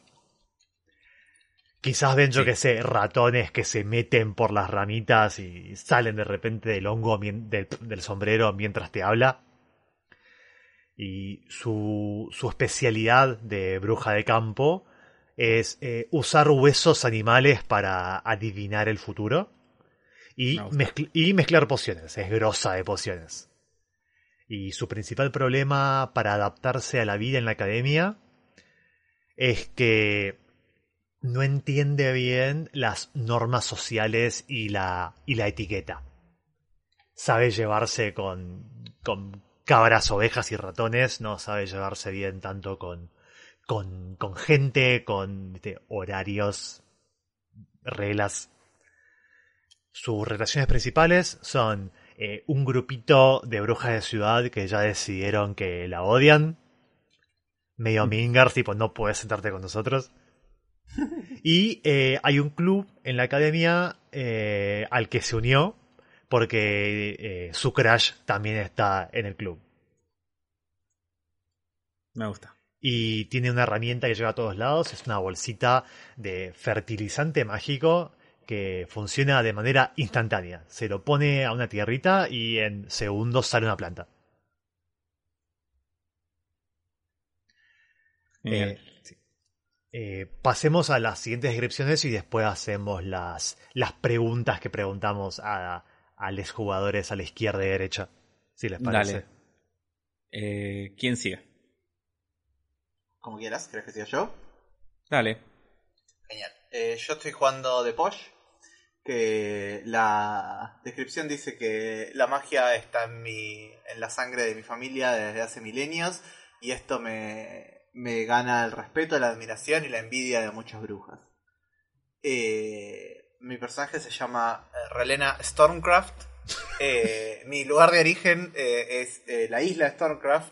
Quizás ven, yo que sé, ratones que se meten por las ramitas y salen de repente del hongo del, del sombrero mientras te habla. Y su, su especialidad de bruja de campo es eh, usar huesos animales para adivinar el futuro y, Me gusta. mezcl- y mezclar pociones. Es grosa de pociones. Y su principal problema para adaptarse a la vida en la academia es que no entiende bien las normas sociales y la, y la etiqueta. Sabe llevarse con, con cabras, ovejas y ratones, no sabe llevarse bien tanto con, con, con gente, con horarios, reglas. Sus relaciones principales son eh, un grupito de brujas de ciudad que ya decidieron que la odian. Medio mingers, tipo, no puedes sentarte con nosotros. [laughs] Y eh, hay un club en la academia eh, al que se unió porque su crush también está en el club. Me gusta. Y tiene una herramienta que lleva a todos lados, es una bolsita de fertilizante mágico que funciona de manera instantánea. Se lo pone a una tierrita y en segundos sale una planta. Eh, sí. Eh, pasemos a las siguientes descripciones y después hacemos las, las preguntas que preguntamos a, a los jugadores a la izquierda y derecha. Si les parece. Dale. Eh, ¿Quién sigue? Como quieras, ¿crees que siga yo? Dale. Genial. Eh, yo estoy jugando de Posh. Que la descripción dice que la magia está en, mi, en la sangre de mi familia desde hace milenios. Y esto me, me gana el respeto, la admiración y la envidia de muchas brujas. Eh, mi personaje se llama eh, Relena Stormcraft. [laughs] Eh, mi lugar de origen eh, es la isla Stormcraft.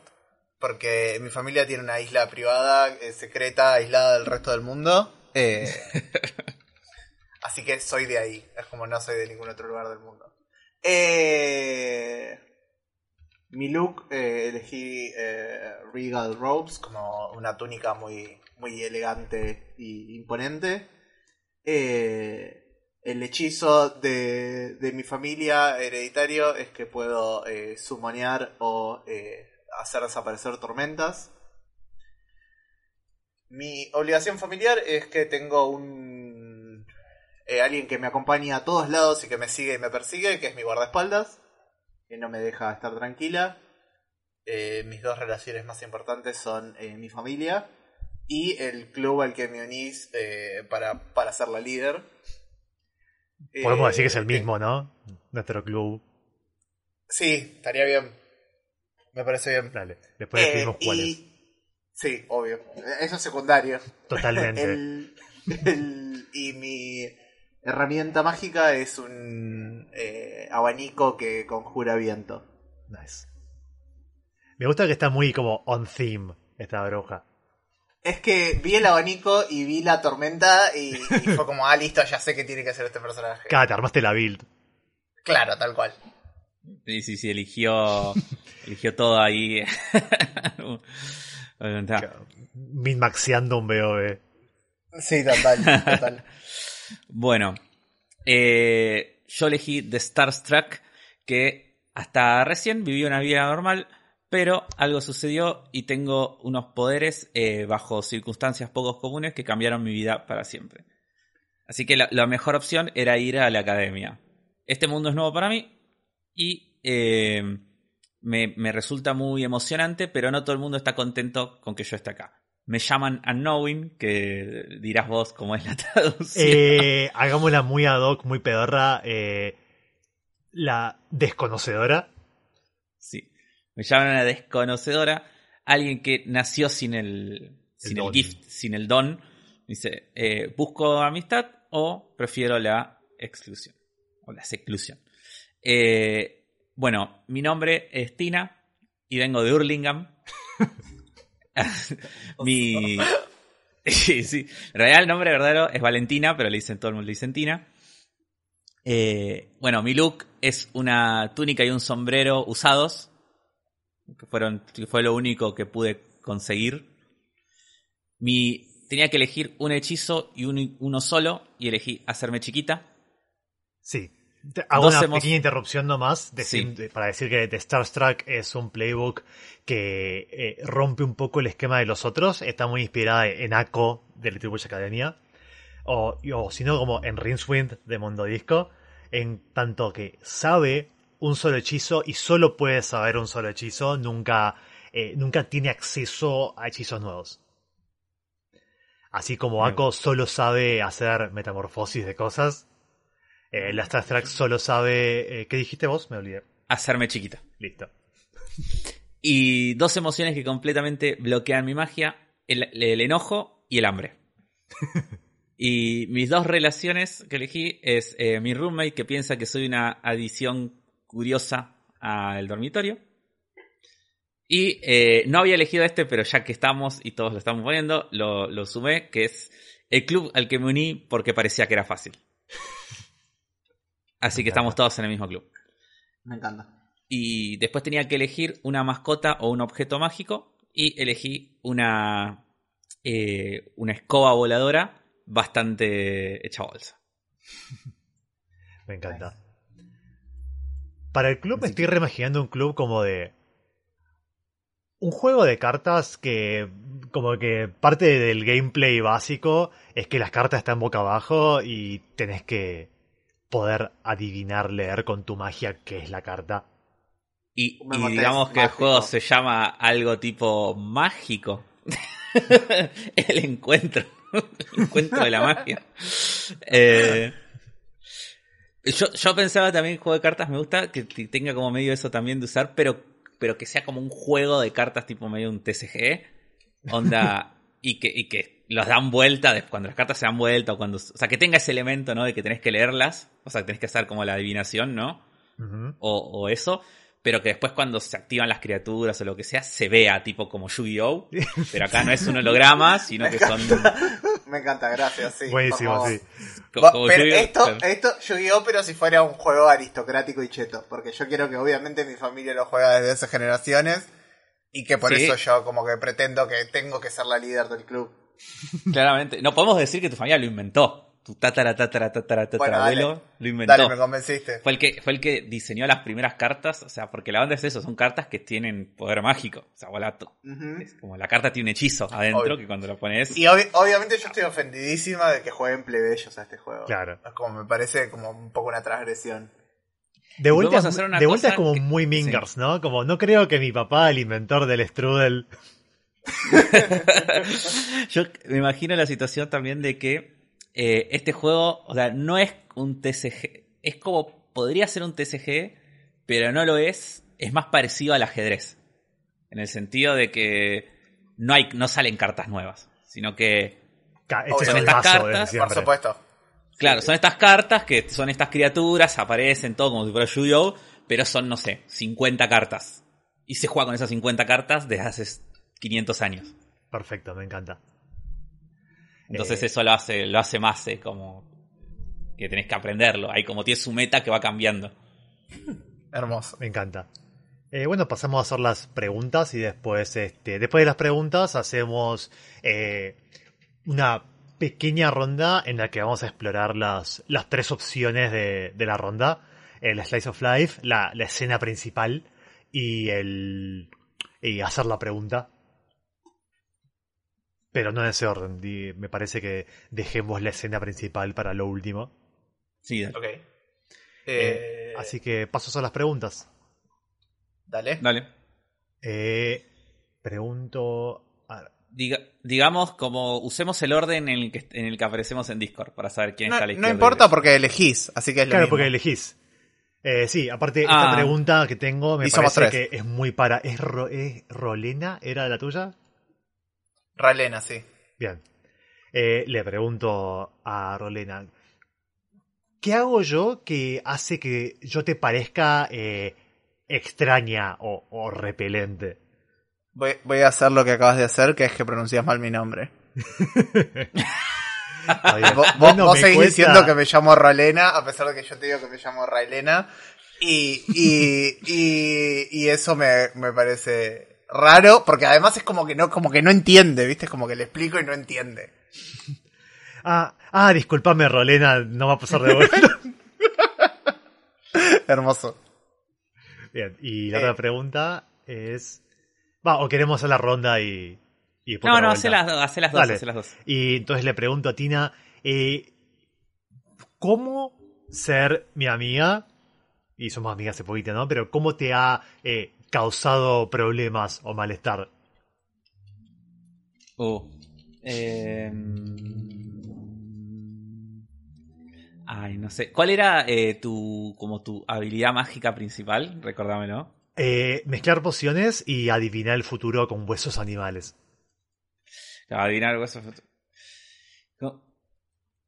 Porque mi familia tiene una isla privada, secreta, aislada del resto del mundo. [laughs] Así que soy de ahí. Es como no soy de ningún otro lugar del mundo. Eh, mi look, eh, elegí eh, Regal Robes, como una túnica muy, muy elegante y imponente. Eh, el hechizo de, de mi familia hereditario es que puedo sumonear o hacer desaparecer tormentas. Mi obligación familiar es que tengo un eh, alguien que me acompaña a todos lados y que me sigue y me persigue, que es mi guardaespaldas, que no me deja estar tranquila. Eh, mis dos relaciones más importantes son eh, mi familia y el club al que me unís para, para ser la líder. Podemos decir que es el mismo, ¿no? Nuestro club. Sí, estaría bien. Me parece bien. Dale. Después Eh, decidimos cuál es. y... Sí, obvio. Eso es secundario. Totalmente. El- el- y mi herramienta mágica es un eh, abanico que conjura viento. Nice. Me gusta que está muy como on theme esta bruja. Es que vi el abanico y vi la tormenta y, y fue como, ah, listo, ya sé qué tiene que hacer este personaje. Cada te armaste la build. Claro, tal cual. Sí, sí, sí, eligió, [laughs] eligió todo ahí. Min-maxeando un BOB. Sí, total, total. [laughs] Bueno, eh, yo elegí The Starstruck, que hasta recién vivió una vida normal, pero algo sucedió y tengo unos poderes eh, bajo circunstancias poco comunes que cambiaron mi vida para siempre. Así que la, la mejor opción era ir a la academia. Este mundo es nuevo para mí y eh, me, me resulta muy emocionante, pero no todo el mundo está contento con que yo esté acá. Me llaman Unknowing, que dirás vos cómo es la [laughs] traducción. Eh, hagámosla muy ad hoc, muy pedorra. eh, la desconocedora. Sí. Me llaman una desconocedora, alguien que nació sin el, sin el don. gift, sin el don. Dice, eh, busco amistad o prefiero la exclusión. O la seclusión. Bueno, mi nombre es Tina y vengo de Hurlingham. [laughs] [laughs] Mi. [laughs] sí, sí. En realidad el nombre verdadero es Valentina, pero le dicen todo el mundo le dicen Tina. Eh, bueno, mi look es una túnica y un sombrero usados. Que fueron, fue lo único que pude conseguir. Mi, tenía que elegir un hechizo y un- uno solo, y elegí hacerme chiquita. Sí. Hago una hemos- pequeña interrupción nomás Sí. para decir que The Starstruck es un playbook que eh, rompe un poco el esquema de los otros. Está muy inspirada en Ako de Little Witch Academia. O, o si no, como en Rincewind de Mundo Disco. En tanto que sabe un solo hechizo y solo puede saber un solo hechizo. Nunca, eh, nunca tiene acceso a hechizos nuevos. Así como. Ako solo sabe hacer metamorfosis de cosas, eh, la Starstruck solo sabe. eh, ¿Qué dijiste vos? Me olvidé. Hacerme chiquita. Listo. [laughs] Y dos emociones que completamente bloquean mi magia: el, el enojo y el hambre. [laughs] y mis dos relaciones que elegí es eh, mi roommate que piensa que soy una adición curiosa al dormitorio. Y eh, no había elegido este, pero ya que estamos y todos lo estamos poniendo, lo, lo sumé, que es el club al que me uní porque parecía que era fácil. [laughs] Así que estamos todos en el mismo club. Me encanta. Y después tenía que elegir una mascota o un objeto mágico. Y elegí una, eh, una escoba voladora bastante hecha bolsa. [laughs] Me encanta. Para el club me estoy reimaginando un club como de. Un juego de cartas que. Como que parte del gameplay básico es que las cartas están boca abajo y tenés que poder adivinar, leer con tu magia qué es la carta. Y, digamos que el juego se llama algo tipo mágico. [laughs] el encuentro. [laughs] el encuentro de la magia. [laughs] Eh, yo, yo pensaba también juego de cartas, me gusta que tenga como medio eso también de usar, pero, pero que sea como un juego de cartas tipo medio un TCG. Onda. y, que, y que los dan vuelta cuando las cartas se dan vuelta o cuando. O sea, que tenga ese elemento, ¿no? De que tenés que leerlas. O sea, que tenés que hacer como la adivinación, ¿no? O, o eso, pero que después cuando se activan las criaturas o lo que sea, se vea tipo como Yu-Gi-Oh! Pero acá no es un holograma, [laughs] sino que son... Me encanta, gracias, sí. Buenísimo, sí. como pero esto, esto Yu-Gi-Oh, pero si fuera un juego aristocrático y cheto. Porque yo quiero que obviamente mi familia lo juega desde hace generaciones. Y que por Sí. eso yo como que pretendo que tengo que ser la líder del club. [laughs] Claramente. No podemos decir que tu familia lo inventó. Tu tatara, tatara, tatara, dale. lo inventó. Dale, me convenciste. Fue el, que, fue el que diseñó las primeras cartas, o sea, porque la onda es eso, son cartas que tienen poder mágico. O sea, volato. Es como la carta tiene un hechizo adentro Obvio. que cuando lo pones... Y obvi- obviamente yo estoy ofendidísima de que jueguen plebeyos a este juego. Claro. Es como me parece como un poco una transgresión. De vuelta, es- hacer una de vuelta es cosa como que- muy Mingers, ¿no? Como no creo que mi papá, el inventor del strudel. [laughs] Yo me imagino la situación también de que eh, este juego, o sea, no es un TCG, es como, podría ser un TCG, pero no lo es, es más parecido al ajedrez. En el sentido de que no, hay, no salen cartas nuevas, sino que, Este es Son estas vaso cartas, Por supuesto. claro, son estas cartas que son estas criaturas, aparecen todo como si fuera Yu-Gi-Oh, pero son, no sé, 50 cartas. Y se juega con esas 50 cartas desde hace 500 años. Perfecto, me encanta. Entonces Eh, eso lo hace, lo hace más eh, como que tenés que aprenderlo. Hay como tiene su meta que va cambiando. Hermoso. Me encanta. Eh, bueno, pasamos a hacer las preguntas y después, este, después de las preguntas hacemos una pequeña ronda en la que vamos a explorar las, las tres opciones de, de la ronda. El Slice of Life, la, la escena principal y el y hacer la pregunta. Pero no en ese orden. di- Me parece que dejemos la escena principal para lo último. Sí, dale. Ok. Eh, Eh, así que paso a las preguntas. Dale. Dale. Eh, pregunto. a Diga- digamos, como usemos el orden en el, que, en el que aparecemos en Discord para saber quién No, está a la no importa porque elegís, así que es lo Claro, mismo. porque elegís. Eh, sí, aparte, Ah. esta pregunta que tengo me Y parece tres. que es muy para. ¿Es, Ro- es Rolena? ¿Era la tuya? Ralena, sí. Bien. Eh, le pregunto a Rolena. ¿Qué hago yo que hace que yo te parezca eh, extraña o, o repelente? Voy, voy a hacer lo que acabas de hacer, que es que pronuncias mal mi nombre. [laughs] Vos, vos- seguís cuesta- diciendo que me llamo Rolena, a pesar de que yo te digo que me llamo Railena. Y, y, y, y eso me, me parece raro, porque además es como que no, como que no entiende, ¿viste? Es como que le explico y no entiende. [laughs] Ah, ah, discúlpame, Rolena, no va a pasar de vuelta. [laughs] Hermoso. Bien, y la Eh. otra pregunta es... Va, o queremos hacer la ronda y... No, no, hace las, hace las dos, Dale. hace las dos. Y entonces le pregunto a Tina, eh, ¿cómo ser mi amiga? Y somos amigas hace poquito, ¿no? Pero ¿cómo te ha eh, causado problemas o malestar? Uh. Eh, Ay, no sé. ¿Cuál era eh, tu como tu habilidad mágica principal? Recordámelo. Eh, mezclar pociones y adivinar el futuro con huesos animales. Claro, adivinar. No.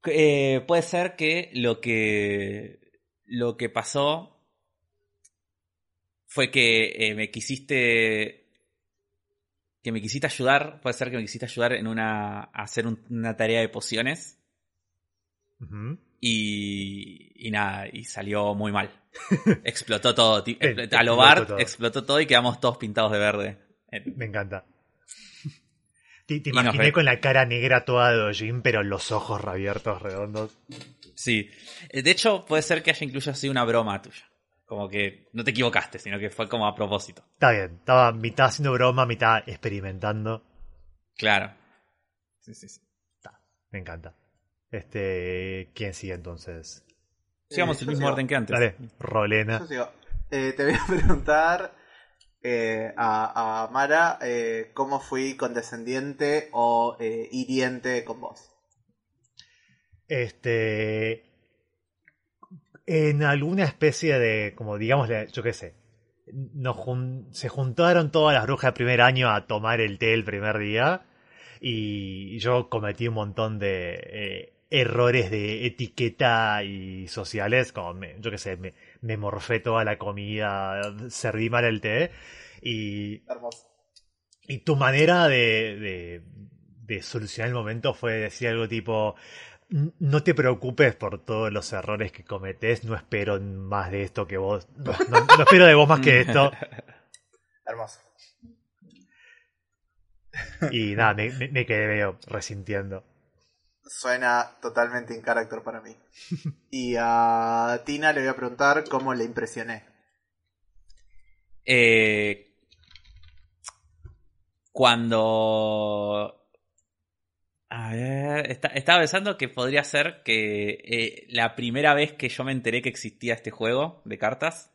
Eh, puede ser que lo que lo que pasó fue que eh, me quisiste que me quisiste ayudar. Puede ser que me quisiste ayudar en una a hacer un- una tarea de pociones y y nada y salió muy mal. [laughs] explotó todo. a lo explotó Bart todo. explotó todo y quedamos todos pintados de verde. En- Me encanta. Te, imaginé con la cara negra toda de Ojin, pero los ojos reabiertos, redondos. Sí. Eh, De hecho, puede ser que haya incluso sido una broma tuya. Como que no te equivocaste, sino que fue como a propósito. Está bien, estaba mitad haciendo broma, mitad experimentando. Claro. Sí, sí, sí. Me encanta. Este, ¿quién sigue entonces? Sigamos Eh, el mismo sigo. orden que antes. Dale, Rolena. Yo sigo. Eh, te voy a [laughs] preguntar eh, a, a Mara eh, cómo fui condescendiente o eh, hiriente con vos. Este. En alguna especie de. Como digamos, yo qué sé. Nos jun- se juntaron todas las brujas del primer año a tomar el té el primer día. Y yo cometí un montón de eh, errores de etiqueta y sociales. Como, me- yo qué sé, me, me morfé toda la comida, serví mal el té. Y Hermoso. Y tu manera de, de, de solucionar el momento fue decir algo tipo, "N- no te preocupes por todos los errores que cometes, no espero más de esto que vos, no, no- no espero de vos más que [laughs] esto. Hermoso. Y nada, me, me- me quedé medio resintiendo. Suena totalmente in character para mí. Y a Tina le voy a preguntar cómo le impresioné. Eh, cuando. A ver. está- estaba pensando que podría ser que eh, la primera vez que yo me enteré que existía este juego de cartas.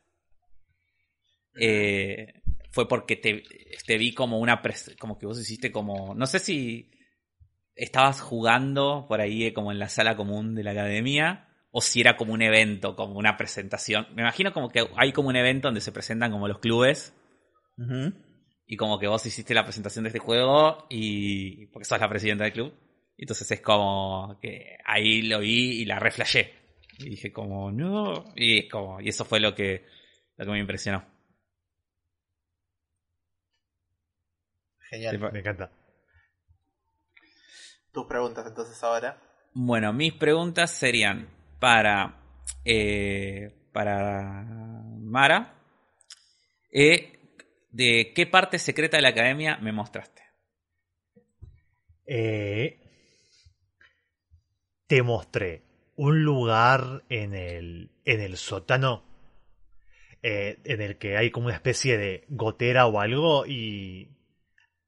eh, fue porque te, te vi como una. pres- Como que vos hiciste como. No sé si estabas jugando por ahí eh, como en la sala común de la academia. O si era como un evento, como una presentación. Me imagino como que hay como un evento donde se presentan como los clubes y como que vos hiciste la presentación de este juego y porque sos la presidenta del club. Y entonces es como que ahí lo vi y la reflashé. Y dije como, no. Y es como, y eso fue lo que, lo que me impresionó. Genial. Me encanta. Tus preguntas entonces ahora. Bueno, mis preguntas serían para, eh, para Mara. eh, ¿De qué parte secreta de la academia me mostraste? Eh, te mostré un lugar en el, en el sótano eh, en el que hay como una especie de gotera o algo y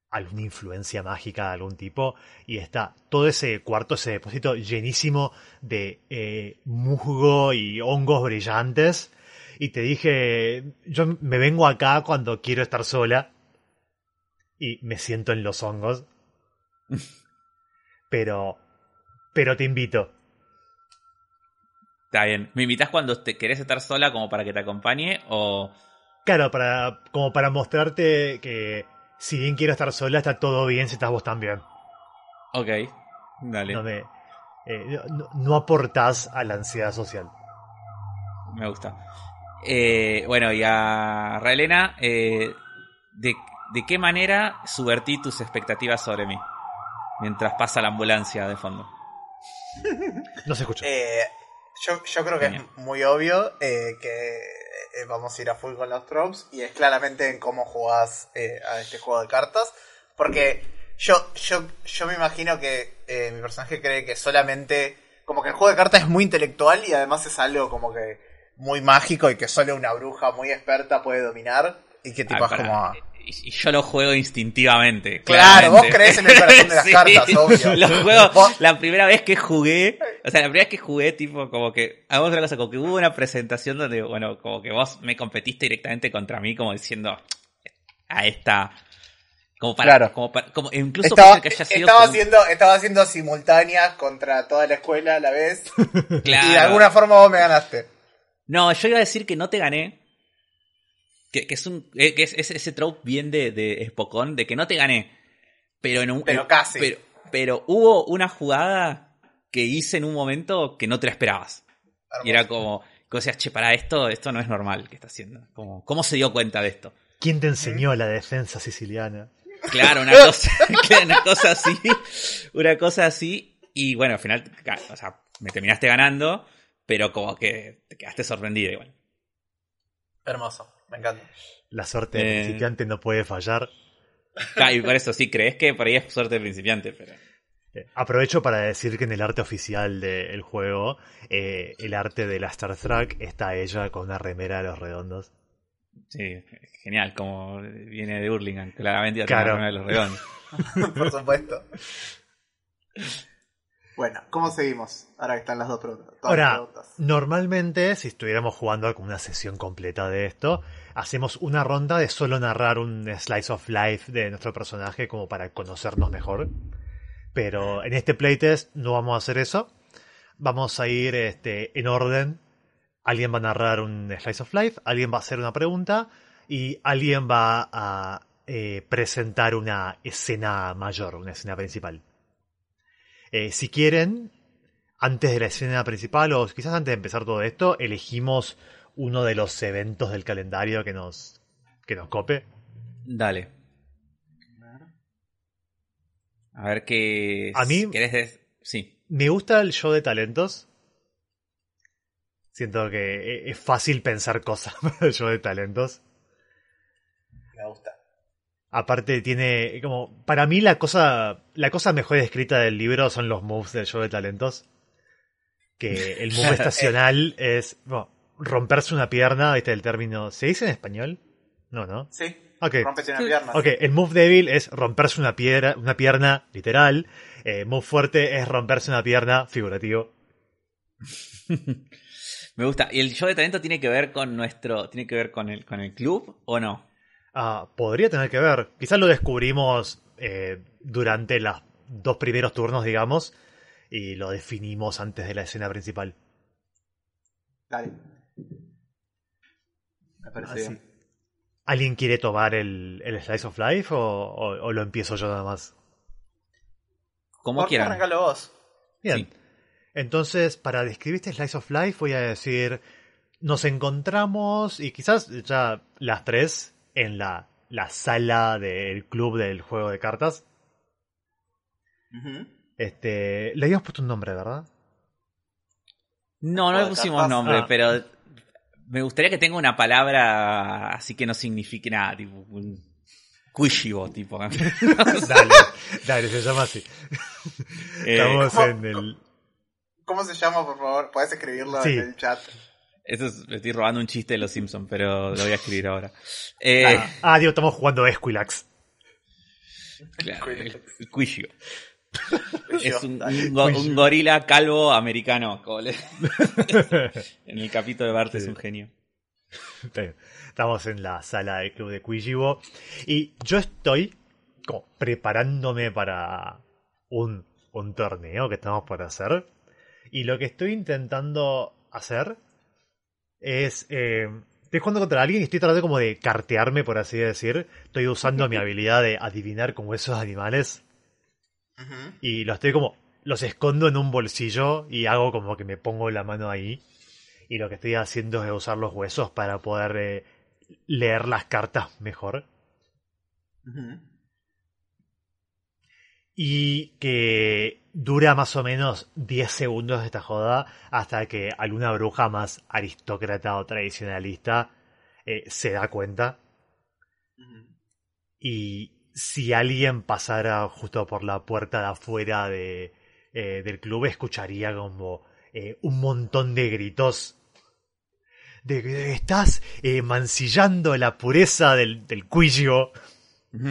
alguna influencia mágica de algún tipo y está todo ese cuarto, ese depósito llenísimo de eh, musgo y hongos brillantes. Y te dije, yo me vengo acá cuando quiero estar sola y me siento en los hongos. [laughs] Pero pero te invito Está bien. ¿Me invitas cuando te querés estar sola como para que te acompañe? O. Claro, para, como para mostrarte que si bien quiero estar sola, está todo bien si estás vos también. Ok. Dale. No, me, eh, no, no aportás a la ansiedad social. Me gusta. Eh, bueno, y a Raelena, eh, ¿de, ¿de qué manera subvertí tus expectativas sobre mí? Mientras pasa la ambulancia de fondo. No se escucha. Eh, yo, yo creo que es muy obvio eh, que eh, vamos a ir a full con los tropes y es claramente en cómo jugás eh, a este juego de cartas. Porque yo, yo, yo me imagino que eh, mi personaje cree que solamente. Como que el juego de cartas es muy intelectual y además es algo como que muy mágico y que solo una bruja muy experta puede dominar. Y que tipo Ah, es como. Y y yo lo juego instintivamente. Claro, vos crees en el corazón de las [laughs] cartas, [laughs] obvio. Lo juego, Vos- la primera vez que jugué, o sea, la primera vez que jugué, tipo, como que, hagamos otra cosa, como que hubo una presentación donde, bueno, como que vos me competiste directamente contra mí, como diciendo, a esta, como para, Claro. como para, como, incluso Estaba, que haya sido estaba, como- haciendo, estaba haciendo simultáneas contra toda la escuela a la vez. Claro. [laughs] Y de alguna forma vos me ganaste. No, yo iba a decir que no te gané. Que, que es un. que es, es ese trope bien de, de Spokon, de que no te gané. Pero en un. Pero casi. Pero, pero hubo una jugada que hice en un momento que no te la esperabas. Y era como. Que decías, che, para esto, esto no es normal que está haciendo. Como, ¿Cómo se dio cuenta de esto? ¿Quién te enseñó la defensa siciliana? Claro, una [laughs] cosa, una cosa así. Una cosa así. Y bueno, al final, o sea, me terminaste ganando, pero como que te quedaste sorprendido igual. Hermoso, me encanta. La suerte del Eh. principiante no puede fallar. Y por eso sí, crees que por ahí es suerte de principiante, pero. Eh, Aprovecho para decir que en el arte oficial del juego, eh, el arte de la Star Trek está ella con una remera de los redondos. Sí, genial, como viene de Hurlingham, claramente ya Claro. la de los redondos. [laughs] Por supuesto. Bueno, ¿cómo seguimos? Ahora que están las dos preguntas. todas las Ahora, preguntas. normalmente, si estuviéramos jugando con una sesión completa de esto, hacemos una ronda de solo narrar un slice of life de nuestro personaje como para conocernos mejor. Pero en este playtest no vamos a hacer eso. Vamos a ir este, en orden. Alguien va a narrar un slice of life, alguien va a hacer una pregunta y alguien va a eh, presentar una escena mayor, una escena principal. Eh, si quieren, antes de la escena principal o quizás antes de empezar todo esto, elegimos uno de los eventos del calendario que nos, que nos cope. Dale. A ver qué. A mí- ¿Querés des- Sí. Me gusta el show de talentos. Siento que e- es fácil pensar cosas [laughs] para el show de talentos. Me gusta. Aparte tiene como para mí la cosa la cosa mejor escrita del libro son los moves del show de talentos. Que el move [laughs] estacional es bueno, romperse una pierna, ¿viste el término? ¿Se dice en español? No, ¿no? Sí. Ok. Rompete una pierna. Ok, el move débil es romperse una piedra, una pierna literal. Eh, move fuerte es romperse una pierna figurativo. [laughs] Me gusta. ¿Y el show de talento tiene que ver con nuestro. ¿Tiene que ver con el, con el club o no? Ah, podría tener que ver. Quizás lo descubrimos eh, durante los dos primeros turnos, digamos, y lo definimos antes de la escena principal. Dale. Me parece Así. bien. ¿Alguien quiere tomar el, el Slice of Life o, o- o lo empiezo yo nada más? Como ¿Por qué quieran. arrancalo vos? Bien. Sí. Entonces, para describir este Slice of Life, voy a decir: nos encontramos, y quizás ya las tres, en la, la sala del club del juego de cartas. Este, le habíamos puesto un nombre, ¿verdad? No, no le Juego de pusimos cartas. nombre, Ah. pero me gustaría que tenga una palabra así que no signifique nada, tipo un cuishibo, tipo. [laughs] Dale, dale, se llama así. [laughs] Eh, Estamos ¿cómo- en el. ¿Cómo se llama, por favor? Podés escribirlo Sí. en el chat. Eso es, me estoy robando un chiste de los Simpsons, pero lo voy a escribir ahora. [laughs] Eh, Ah, digo, estamos jugando Esquilax. claro, el, el cuishibo. Yo, [laughs] Es un, dale. un go- un gorila calvo americano. como le- [laughs] en el capítulo de Bart Sí. es un genio. Estamos en la sala del club de Quijibo. Y yo estoy como preparándome para un, un torneo que estamos por hacer. Y lo que estoy intentando hacer es. eh, estoy jugando contra alguien y estoy tratando como de cartearme, por así decir. Estoy usando mi [laughs] habilidad de adivinar con huesos de animales. Y los estoy como. Los escondo en un bolsillo y hago como que me pongo la mano ahí. Y lo que estoy haciendo es usar los huesos para poder eh, leer las cartas mejor. Y que dura más o menos 10 segundos esta joda hasta que alguna bruja más aristócrata o tradicionalista eh, se da cuenta. Y si alguien pasara justo por la puerta de afuera de, eh, del club, escucharía como eh, un montón de gritos. De estás eh, mancillando la pureza del, del cuillo. [laughs]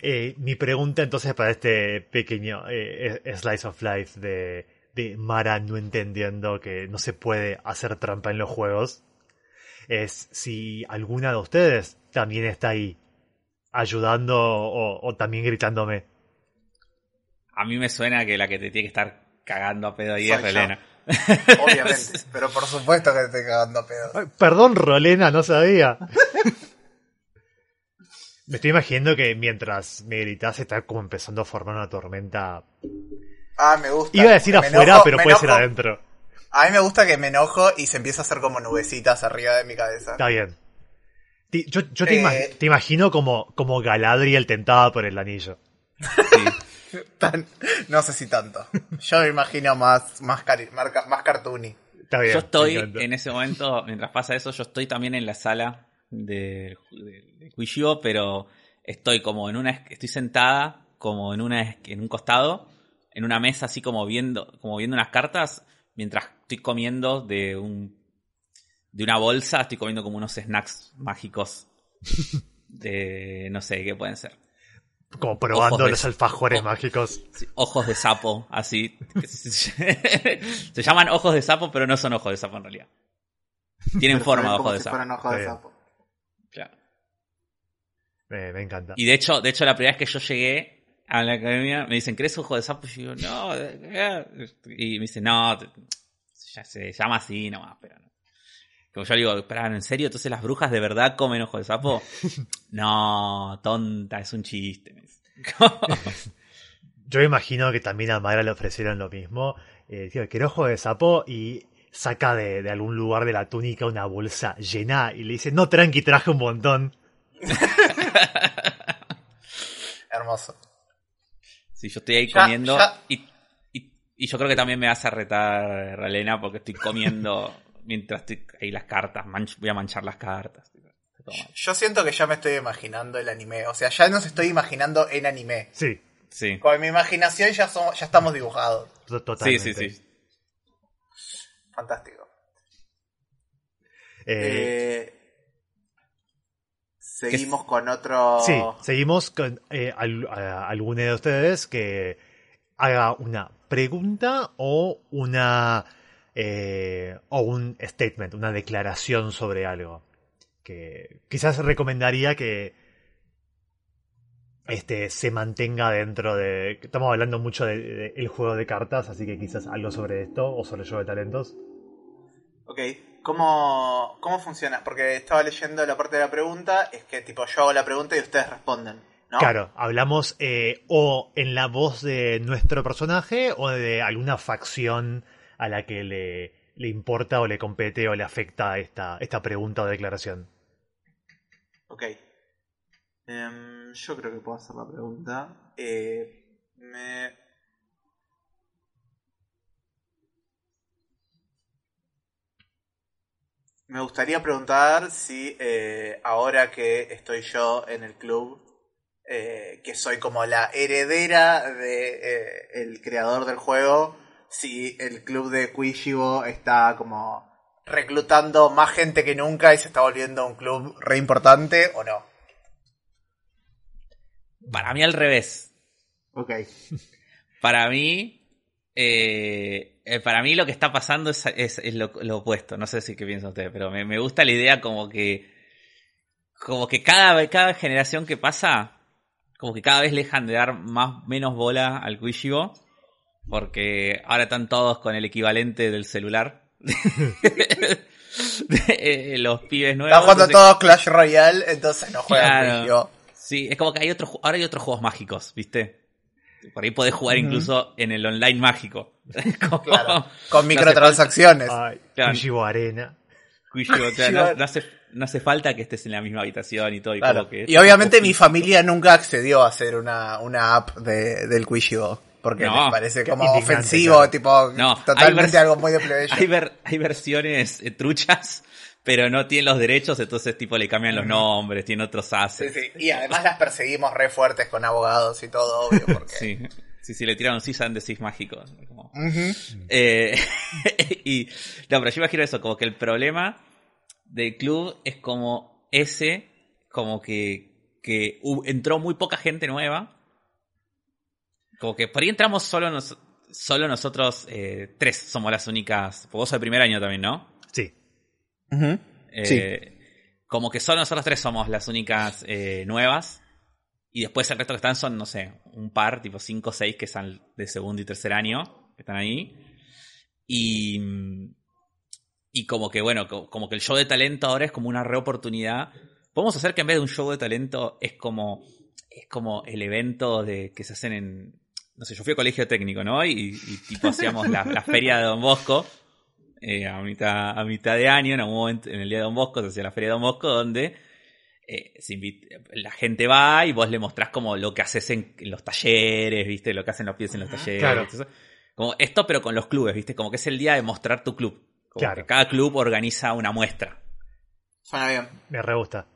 Eh, mi pregunta entonces para este pequeño eh, eh, slice of life de, de Mara no entendiendo que no se puede hacer trampa en los juegos es si alguna de ustedes también está ahí ayudando o, o también gritándome. A mí me suena que la que te tiene que estar cagando a pedo ahí Soy es yo. Relena. Obviamente, [laughs] pero por supuesto que te estoy cagando a pedo. Ay, perdón, Rolena, no sabía. [laughs] me estoy imaginando que mientras me gritas está como empezando a formar una tormenta. Ah, me gusta. Iba a decir Me afuera, enojo- pero puede ser adentro. A mí me gusta que me enojo y se empieza a hacer como nubecitas arriba de mi cabeza. Está bien. Yo, yo te, ima- Eh. te imagino como, como Galadriel tentada por el anillo. Sí. [laughs] Tan- no sé si tanto. Yo me imagino más, más, cari- marca- más cartoony. Está bien. Yo estoy en ese momento, mientras pasa eso, yo estoy también en la sala de, de, pero estoy como en una, es- estoy sentada como en una, es- en un costado, en una mesa así como viendo, como viendo unas cartas, mientras estoy comiendo de un, de una bolsa, estoy comiendo como unos snacks mágicos de, no sé, qué pueden ser. Como probando Ojos de- los alfajores o- mágicos. Sí, ojos de sapo, así. [laughs] Se llaman ojos de sapo, pero no son ojos de sapo en realidad. Tienen Pero forma de ojos de si sapo. fueran ojos de sapo. Claro. Me, me encanta. Y de hecho, de hecho, la primera vez que yo llegué a la academia, me dicen, ¿crees ojo de sapo? Y yo digo, no. eh". Y me dicen, no, ya se llama así nomás, pero no. Como yo le digo, espera, ¿en serio? ¿Entonces las brujas de verdad comen ojo de sapo? [laughs] no, tonta, es un chiste. me dice. [laughs] Yo imagino que también a Mara le ofrecieron lo mismo. Eh, tío, quiero ojo de sapo y saca de, de algún lugar de la túnica una bolsa llena y le dice, no, tranqui, traje un montón. [laughs] Hermoso. Sí, yo estoy ahí Ya, comiendo ya. Y, y, yo creo que también me vas a retar, Relena, porque estoy comiendo [laughs] mientras estoy ahí las cartas. manch- voy a manchar las cartas. Yo siento que ya me estoy imaginando el anime. O sea, ya nos estoy imaginando en anime. Sí, Sí, Con mi imaginación ya, somos, ya estamos dibujados. to- sí, totalmente. sí, sí. Fantástico. Eh, Eh, seguimos con otro. Sí, seguimos con eh, al- a- alguno de ustedes que haga una pregunta o una eh, o un statement, una declaración sobre algo. Que quizás recomendaría que este se mantenga dentro de. Estamos hablando mucho del juego de cartas, así que quizás algo sobre esto o sobre el juego de talentos. Ok, ¿Cómo, ¿cómo funciona? Porque estaba leyendo la parte de la pregunta, es que tipo yo hago la pregunta y ustedes responden, ¿no? Claro, hablamos eh, o en la voz de nuestro personaje o de alguna facción a la que le, le importa o le compete o le afecta esta, esta pregunta o declaración. Ok. Em, yo creo que puedo hacer la pregunta. Eh, me... Me gustaría preguntar si eh, ahora que estoy yo en el club, eh, que soy como la heredera de eh, el creador del juego, si el club de Quishibo está como reclutando más gente que nunca y se está volviendo un club re importante o no. Para mí al revés. Ok. Para mí, eh, para mí lo que está pasando es, es- es lo, lo opuesto. No sé si qué piensan ustedes, pero me, me gusta la idea como que, como que cada, cada generación que pasa, como que cada vez le dejan de dar más, menos bola al Quishibo, porque ahora están todos con el equivalente del celular. De, [laughs] eh, los pibes nuevos. Están jugando entonces- todos Clash Royale, entonces no juegan Claro. Quishibo. Sí, es como que hay otros, ahora hay otros juegos mágicos, ¿viste? Por ahí podés jugar incluso en el online mágico. [laughs] Como- Claro. [laughs] Con no microtransacciones. Ay, Claro. Kujibo Arena. Cuyo, o sea, no, no hace, no hace falta que estés en la misma habitación y todo. Y, Claro. como que Y obviamente mi familia nunca accedió a hacer una, una app de, del Quishibo. Porque No, les parece como ofensivo, claro. tipo, No, hay totalmente algo muy de plebeyo. [laughs] hay, ver- hay versiones eh, truchas, pero no tienen los derechos, entonces tipo le cambian los nombres, tienen otros Sí, assets. sí. Y además las perseguimos re fuertes con abogados y todo, obvio, [laughs] porque... Sí, sí, sí, le tiraron Season de Six mágicos. como- Ujú. Eh, [laughs] y no, pero yo imagino eso, como que el problema del club es como ese, como que, que entró muy poca gente nueva. Como que por ahí entramos solo, nos- solo nosotros eh, tres somos las únicas. Vos sos el primer año también, ¿no? Sí. Eh, Como que solo nosotros tres somos las únicas eh, nuevas. Y después el resto que están son, no sé, un par, tipo cinco o seis que están de segundo y tercer año, que están ahí. Y, y como que, bueno, co- como que el show de talento ahora es como una reoportunidad. Podemos hacer que en vez de un show de talento es como, es como el evento de que se hacen en, no sé, yo fui a colegio técnico, ¿no? Y, y tipo hacíamos la, la feria de Don Bosco eh, a, mitad, a mitad de año, en algún momento, en el día de Don Bosco, se hacía la feria de Don Bosco, donde eh, se la gente va y vos le mostrás como lo que haces en, en los talleres, ¿viste? Lo que hacen los pies en los talleres. Claro. Como esto, pero con los clubes, ¿viste? Como que es el día de mostrar tu club. Como Claro. que cada club organiza una muestra. Suena bien. Me re gusta.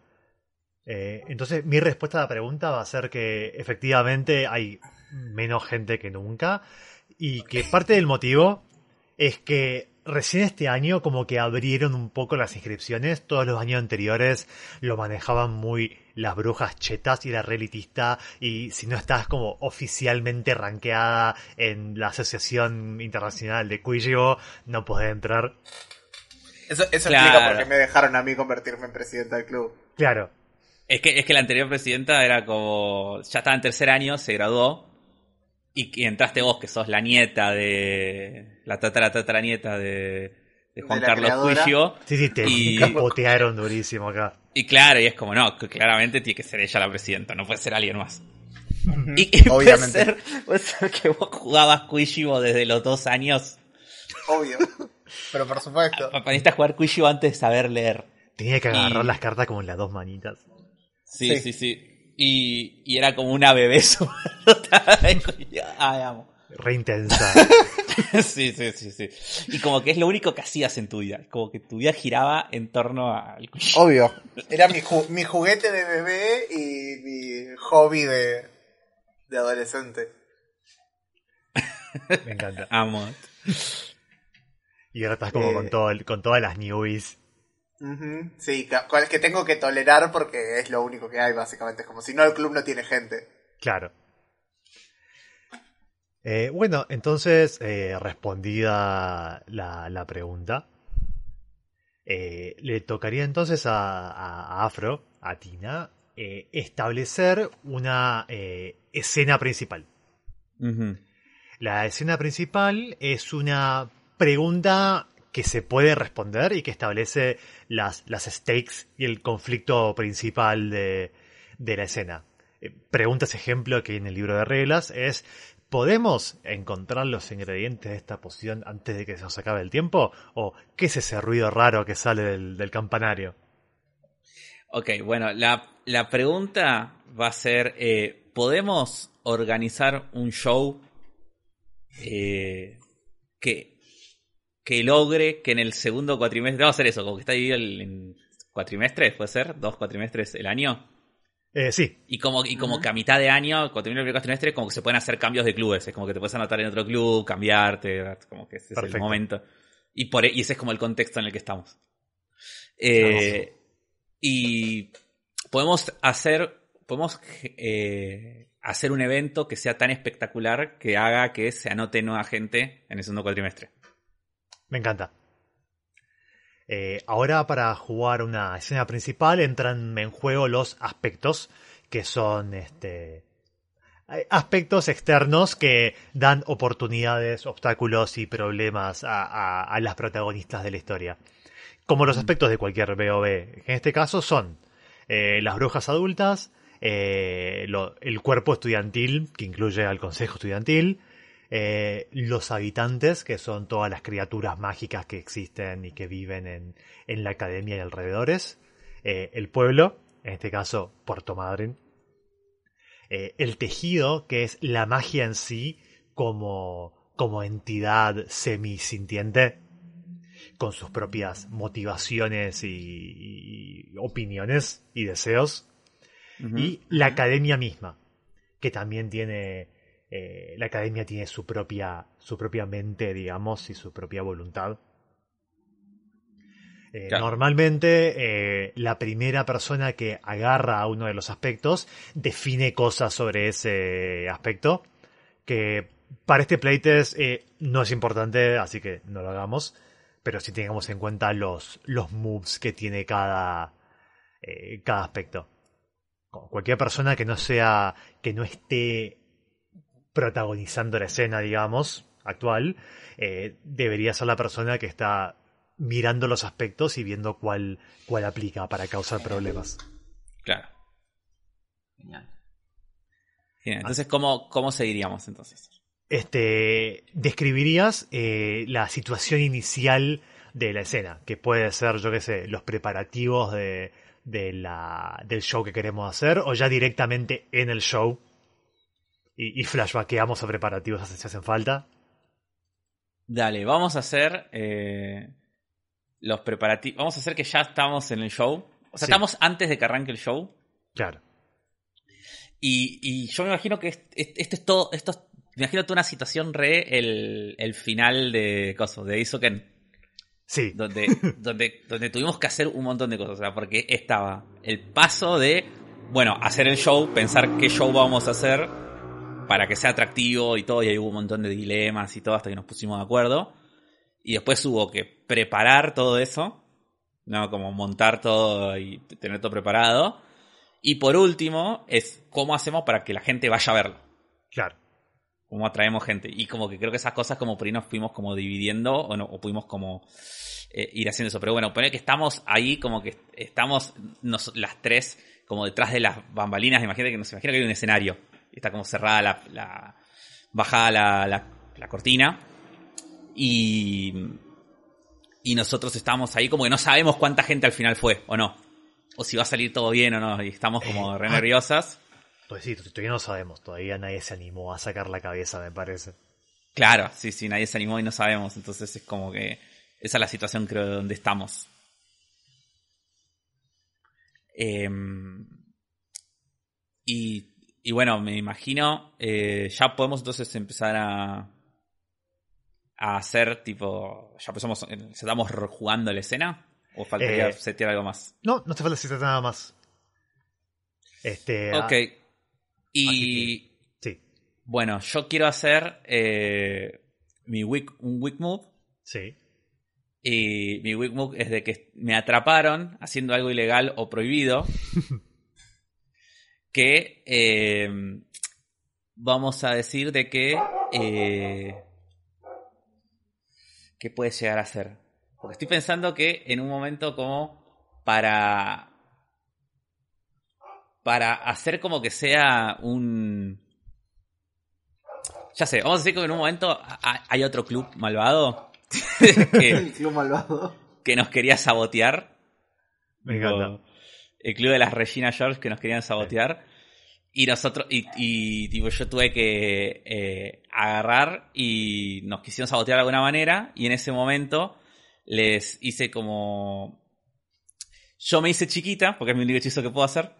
Eh, entonces, mi respuesta a la pregunta va a ser que efectivamente hay menos gente que nunca y que parte del motivo es que recién este año como que abrieron un poco las inscripciones. Todos los años anteriores lo manejaban muy las brujas chetas y la relitista y si no estás como oficialmente rankeada en la Asociación Internacional de Quijibo no podés entrar. Eso, eso Claro. explica por qué me dejaron a mí convertirme en presidenta del club. Claro, Es que, es que la anterior presidenta era como. Ya estaba en tercer año, se graduó. Y, y entraste vos, que sos la nieta de. La tatara tatara nieta de, de Juan De Carlos creadora. Cuigio. sí, sí, te Y- [laughs] capotearon durísimo acá. Y claro, y es como, no, que claramente tiene que ser ella la presidenta, no puede ser alguien más. [laughs] Y, y puede, Obviamente. ser, puede ser que vos jugabas Cuishibo desde los dos años. Obvio. [laughs] Pero por supuesto. Aprendiste a jugar Cuishibo antes de saber leer. Tenía que agarrar Y- las cartas como en las dos manitas. Sí, Sí. sí, sí. Y, y era como una bebé [laughs] Ay, amo. Re intensa. [laughs] Sí, sí, sí, sí. Y como que es lo único que hacías en tu vida. Como que tu vida giraba en torno al. Obvio. Era mi, ju- mi juguete de bebé y mi hobby de, de adolescente. Me encanta. Amo. Y ahora estás como Eh. con, todo el- con todas las newbies. Sí, cual que tengo que tolerar porque es lo único que hay, básicamente. Es como si no, el club no tiene gente. Claro. Eh, bueno, entonces, eh, respondida la, la pregunta, eh, le tocaría entonces a, a- Afro, a Tina, eh, establecer una eh, escena principal. La escena principal es una pregunta que se puede responder y que establece las, las stakes y el conflicto principal de, de la escena. Eh, Preguntas ejemplo que hay en el libro de reglas es ¿Podemos encontrar los ingredientes de esta poción antes de que se nos acabe el tiempo? ¿O qué es ese ruido raro que sale del, campanario? Ok, bueno, la, la pregunta va a ser, eh, ¿podemos organizar un show eh, que, que logre que en el segundo cuatrimestre, vamos a hacer eso, como que está dividido el- en cuatrimestres, puede ser, dos cuatrimestres el año, Eh, sí, y como, y como que a mitad de año, cuando termina el primer cuatrimestre, como que se pueden hacer cambios de clubes, es como que te puedes anotar en otro club, cambiarte, como que ese es el momento. Y, por, e- y ese es como el contexto en el que estamos. Eh, y podemos hacer, podemos eh, hacer un evento que sea tan espectacular que haga que se anote nueva gente en el segundo cuatrimestre. Me encanta. Eh, ahora para jugar una escena principal entran en juego los aspectos que son este eh, aspectos externos que dan oportunidades, obstáculos y problemas a, a- a las protagonistas de la historia. Como los aspectos de cualquier BOB. En este caso son eh, las brujas adultas, eh, lo- el cuerpo estudiantil, que incluye al consejo estudiantil, eh, los habitantes, que son todas las criaturas mágicas que existen y que viven en, en la academia y alrededores, eh, el pueblo, en este caso Puerto Madryn, eh, el tejido, que es la magia en sí como, como entidad semi-sintiente, con sus propias motivaciones y, y opiniones y deseos, y la academia misma, que también tiene eh, la academia tiene su propia, su propia mente, digamos, y su propia voluntad. Eh, normalmente eh, la primera persona que agarra uno de los aspectos define cosas sobre ese aspecto que para este playtest no es importante, así que no lo hagamos, pero sí tengamos en cuenta los, los moves que tiene cada, cada aspecto. Cualquier persona que no sea, que no esté protagonizando la escena, digamos, actual, eh, debería ser la persona que está mirando los aspectos y viendo cuál, cuál aplica para causar problemas. Claro. Genial. Entonces, ¿cómo, ¿cómo seguiríamos entonces? Este, describirías eh, la situación inicial de la escena, que puede ser, yo qué sé, los preparativos de, de la, del show que queremos hacer, o ya directamente en el show y, y flashbackeamos a preparativos si hacen falta. Dale, vamos a hacer eh, los preparativos. Vamos a hacer que ya estamos en el show. O sea, estamos antes de que arranque el show. Claro. Y, y yo me imagino que esto es todo. Esto me imagino toda una situación re el, el final de Coso, de Isoken. Sí. Donde, [laughs] donde, donde tuvimos que hacer un montón de cosas. O sea, porque estaba el paso de, bueno, hacer el show, pensar qué show vamos a hacer para que sea atractivo y todo, y ahí hubo un montón de dilemas y todo hasta que nos pusimos de acuerdo. Y después hubo que preparar todo eso, ¿no? Como montar todo y tener todo preparado. Y por último, es cómo hacemos para que la gente vaya a verlo. Claro. Cómo atraemos gente. Y como que creo que esas cosas como por ahí nos fuimos como dividiendo o, no, o pudimos como eh, ir haciendo eso. Pero bueno, poner que estamos ahí como que estamos las tres como detrás de las bambalinas. Imagínate que nos imagina que hay un escenario está como cerrada la, la bajada la, la, cortina. Y, y nosotros estamos ahí como que no sabemos cuánta gente al final fue o no. O si va a salir todo bien o no. Y estamos como eh, re nerviosas. Pues sí, todavía no sabemos. Todavía nadie se animó a sacar la cabeza, me parece. Claro, sí, sí, nadie se animó y no sabemos. Entonces es como que esa es la situación creo de donde estamos. Em, y y bueno, me imagino, eh, ya podemos entonces empezar a, a hacer tipo, ya empezamos, estamos jugando la escena o faltaría eh, setear algo más. No, no te falta setear nada más. Este. Ok. y sí. Bueno, yo quiero hacer eh, mi week, un week move. Sí. Y mi week move es de que me atraparon haciendo algo ilegal o prohibido. [laughs] que eh, vamos a decir de que... Eh, ¿Qué puede llegar a ser? Porque estoy pensando que en un momento como para... Para hacer como que sea un... Ya sé, vamos a decir que en un momento hay otro club malvado. [laughs] que, [laughs] el club malvado. Que nos quería sabotear. Me encanta el club de las Regina George que nos querían sabotear. Y nosotros, y, y tipo, yo tuve que eh, agarrar y nos quisieron sabotear de alguna manera. Y en ese momento les hice como. Yo me hice chiquita, porque es mi único hechizo que puedo hacer.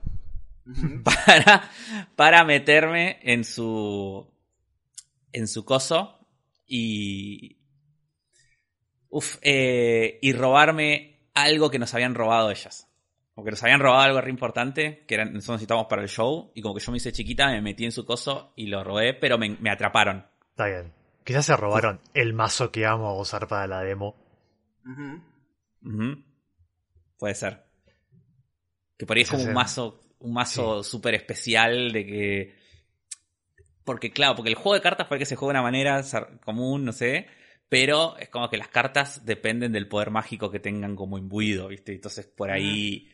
[laughs] para, para meterme en su. en su coso. Y. Uf, eh, y robarme algo que nos habían robado ellas. Como que nos habían robado algo re importante, que era, nosotros necesitábamos para el show, y como que yo me hice chiquita, me metí en su coso y lo robé, pero me, atraparon. Está bien. Quizás se robaron el mazo que vamos a usar para la demo. Puede ser. Que por ahí es como un mazo, un mazo súper especial de que. Porque, claro, porque el juego de cartas puede que se juegue de una manera común, no sé. Pero es como que las cartas dependen del poder mágico que tengan como imbuido, ¿viste? Entonces por ahí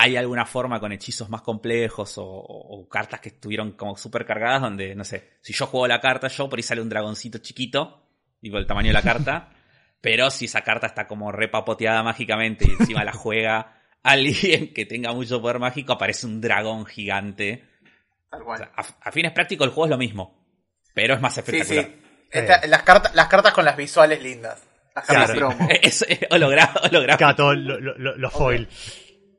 hay alguna forma con hechizos más complejos o, o cartas que estuvieron como súper cargadas donde, no sé, si yo juego la carta, yo por ahí sale un dragoncito chiquito, digo el tamaño de la carta, [laughs] pero si esa carta está como repapoteada mágicamente y encima la juega [laughs] alguien que tenga mucho poder mágico, aparece un dragón gigante. Tal cual. O sea, a, a fines prácticos el juego es lo mismo, pero es más espectacular. sí. Esta- las, cartas, las cartas con las visuales lindas. Las cartas Claro. promo. [laughs] Es, es hologra- holográfico. Acá todo lo, lo- lo- los foil.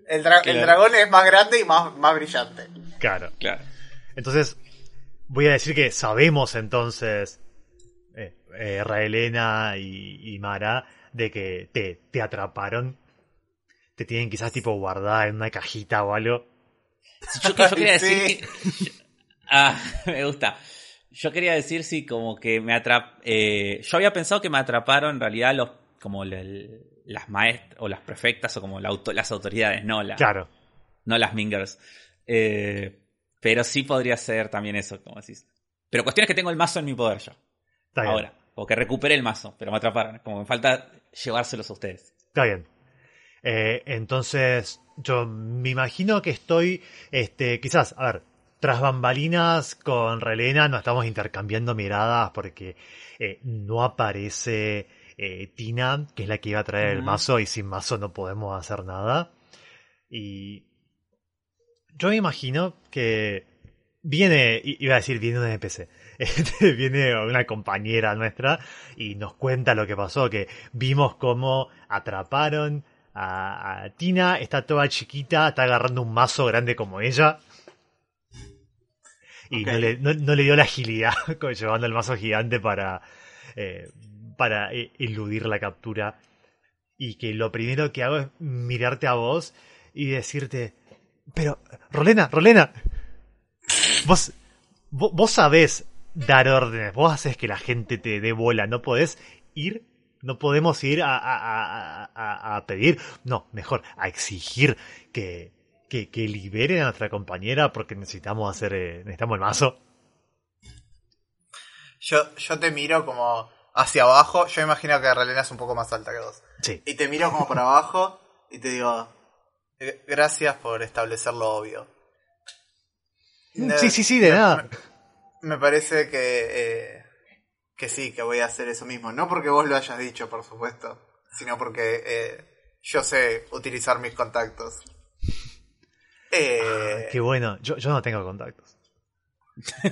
El, dra- el dragón es más grande y más, más brillante. Claro. Claro. Entonces, voy a decir que sabemos entonces, eh, eh, Raelena y, y Mara, de que te, te atraparon. Te tienen quizás tipo guardada en una cajita o algo. Yo, yo quería [laughs] Sí. decir que... [laughs] Ah, me gusta. Yo quería decir si como que me atrap... eh, yo había pensado que me atraparon en realidad los como el- las maestras o las prefectas o como la auto- las autoridades, no, la, Claro. no las mingers. Eh, pero sí podría ser también eso, como decís. Pero cuestión es que tengo el mazo en mi poder yo. Está bien. Ahora. O que recuperé el mazo, pero me atraparon. Como me falta llevárselos a ustedes. Está bien. Eh, entonces, yo me imagino que estoy, este, quizás, a ver, tras bambalinas con Relena nos estamos intercambiando miradas porque eh, no aparece eh, Tina, que es la que iba a traer el mazo, y sin mazo no podemos hacer nada. Y yo me imagino que viene, iba a decir, viene un NPC. [laughs] Este, viene una compañera nuestra y nos cuenta lo que pasó, que vimos cómo atraparon a, a Tina, está toda chiquita, está agarrando un mazo grande como ella. Y no, le, no- no le dio la agilidad [laughs] llevando el mazo gigante para, eh, para eh, eludir la captura. Y que lo primero que hago es mirarte a vos y decirte, pero, Rolena, Rolena, vos, vos, vos sabés dar órdenes, vos haces que la gente te dé bola, no podés ir, no podemos ir a, a- a- pedir, no, mejor, a exigir que, que, que liberen a nuestra compañera porque necesitamos hacer, eh, necesitamos el mazo. Yo, yo te miro como hacia abajo. Yo imagino que Relena es un poco más alta que vos. Sí, Y te miro como por abajo y te digo, "Eh, gracias por establecer lo obvio. No- sí, sí, sí, de nada. Me parece que, eh, que sí, que voy a hacer eso mismo. No porque vos lo hayas dicho, por supuesto, sino porque eh, yo sé utilizar mis contactos. Eh, Qué bueno, yo, yo no tengo contactos. [laughs]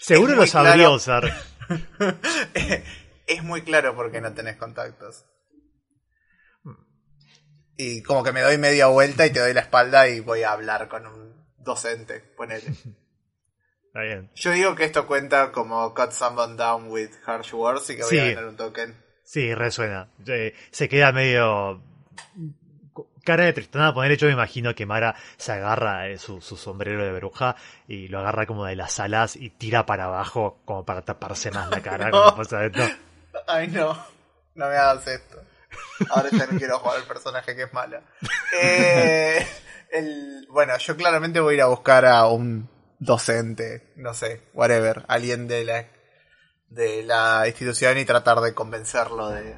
Seguro Es lo muy sabría claro. usar. [laughs] es muy claro por qué no tenés contactos. Y como que me doy media vuelta y te doy la espalda y voy a hablar con un docente, ponele. [laughs] Está bien. Yo digo que esto cuenta como Cut Someone Down with Harsh Words y que voy Sí. a ganar un token. Sí, resuena. Eh, se queda medio. Cara de tristona, poner yo me imagino que Mara se agarra eh, su, su sombrero de bruja y lo agarra como de las alas y tira para abajo como para taparse más la cara. como [laughs] pasa adentro. Ay, no. No me hagas esto. Ahora ya no quiero jugar al personaje que es mala. Eh, el, bueno, yo claramente voy a ir a buscar a un docente, no sé, whatever, alguien de la, de la institución y tratar de convencerlo de,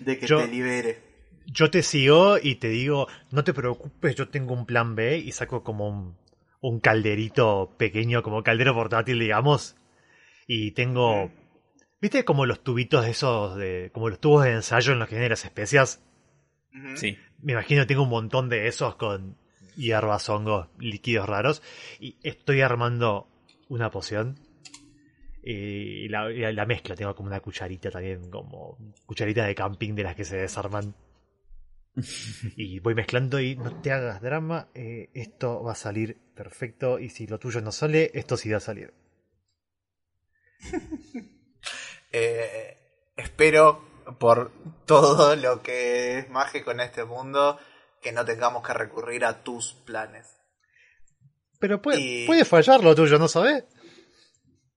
de que Yo- te libere. Yo te sigo y te digo, no te preocupes, yo tengo un plan B y saco como un, un calderito pequeño, como caldero portátil, digamos. Y tengo, ¿viste como los tubitos de esos, de, como los tubos de ensayo en los que vienen las especias? Sí. Me imagino que tengo un montón de esos con hierbas, hongos, líquidos raros. Y estoy armando una poción. Y la, y la mezcla, tengo como una cucharita también, como cucharita de camping de las que se desarman. [laughs] Y voy mezclando y no te hagas drama, eh, esto va a salir perfecto y si lo tuyo no sale, esto sí va a salir. [laughs] Eh, espero por todo lo que es mágico en este mundo que no tengamos que recurrir a tus planes. Pero puede, Y- puede fallar lo tuyo, ¿no sabes?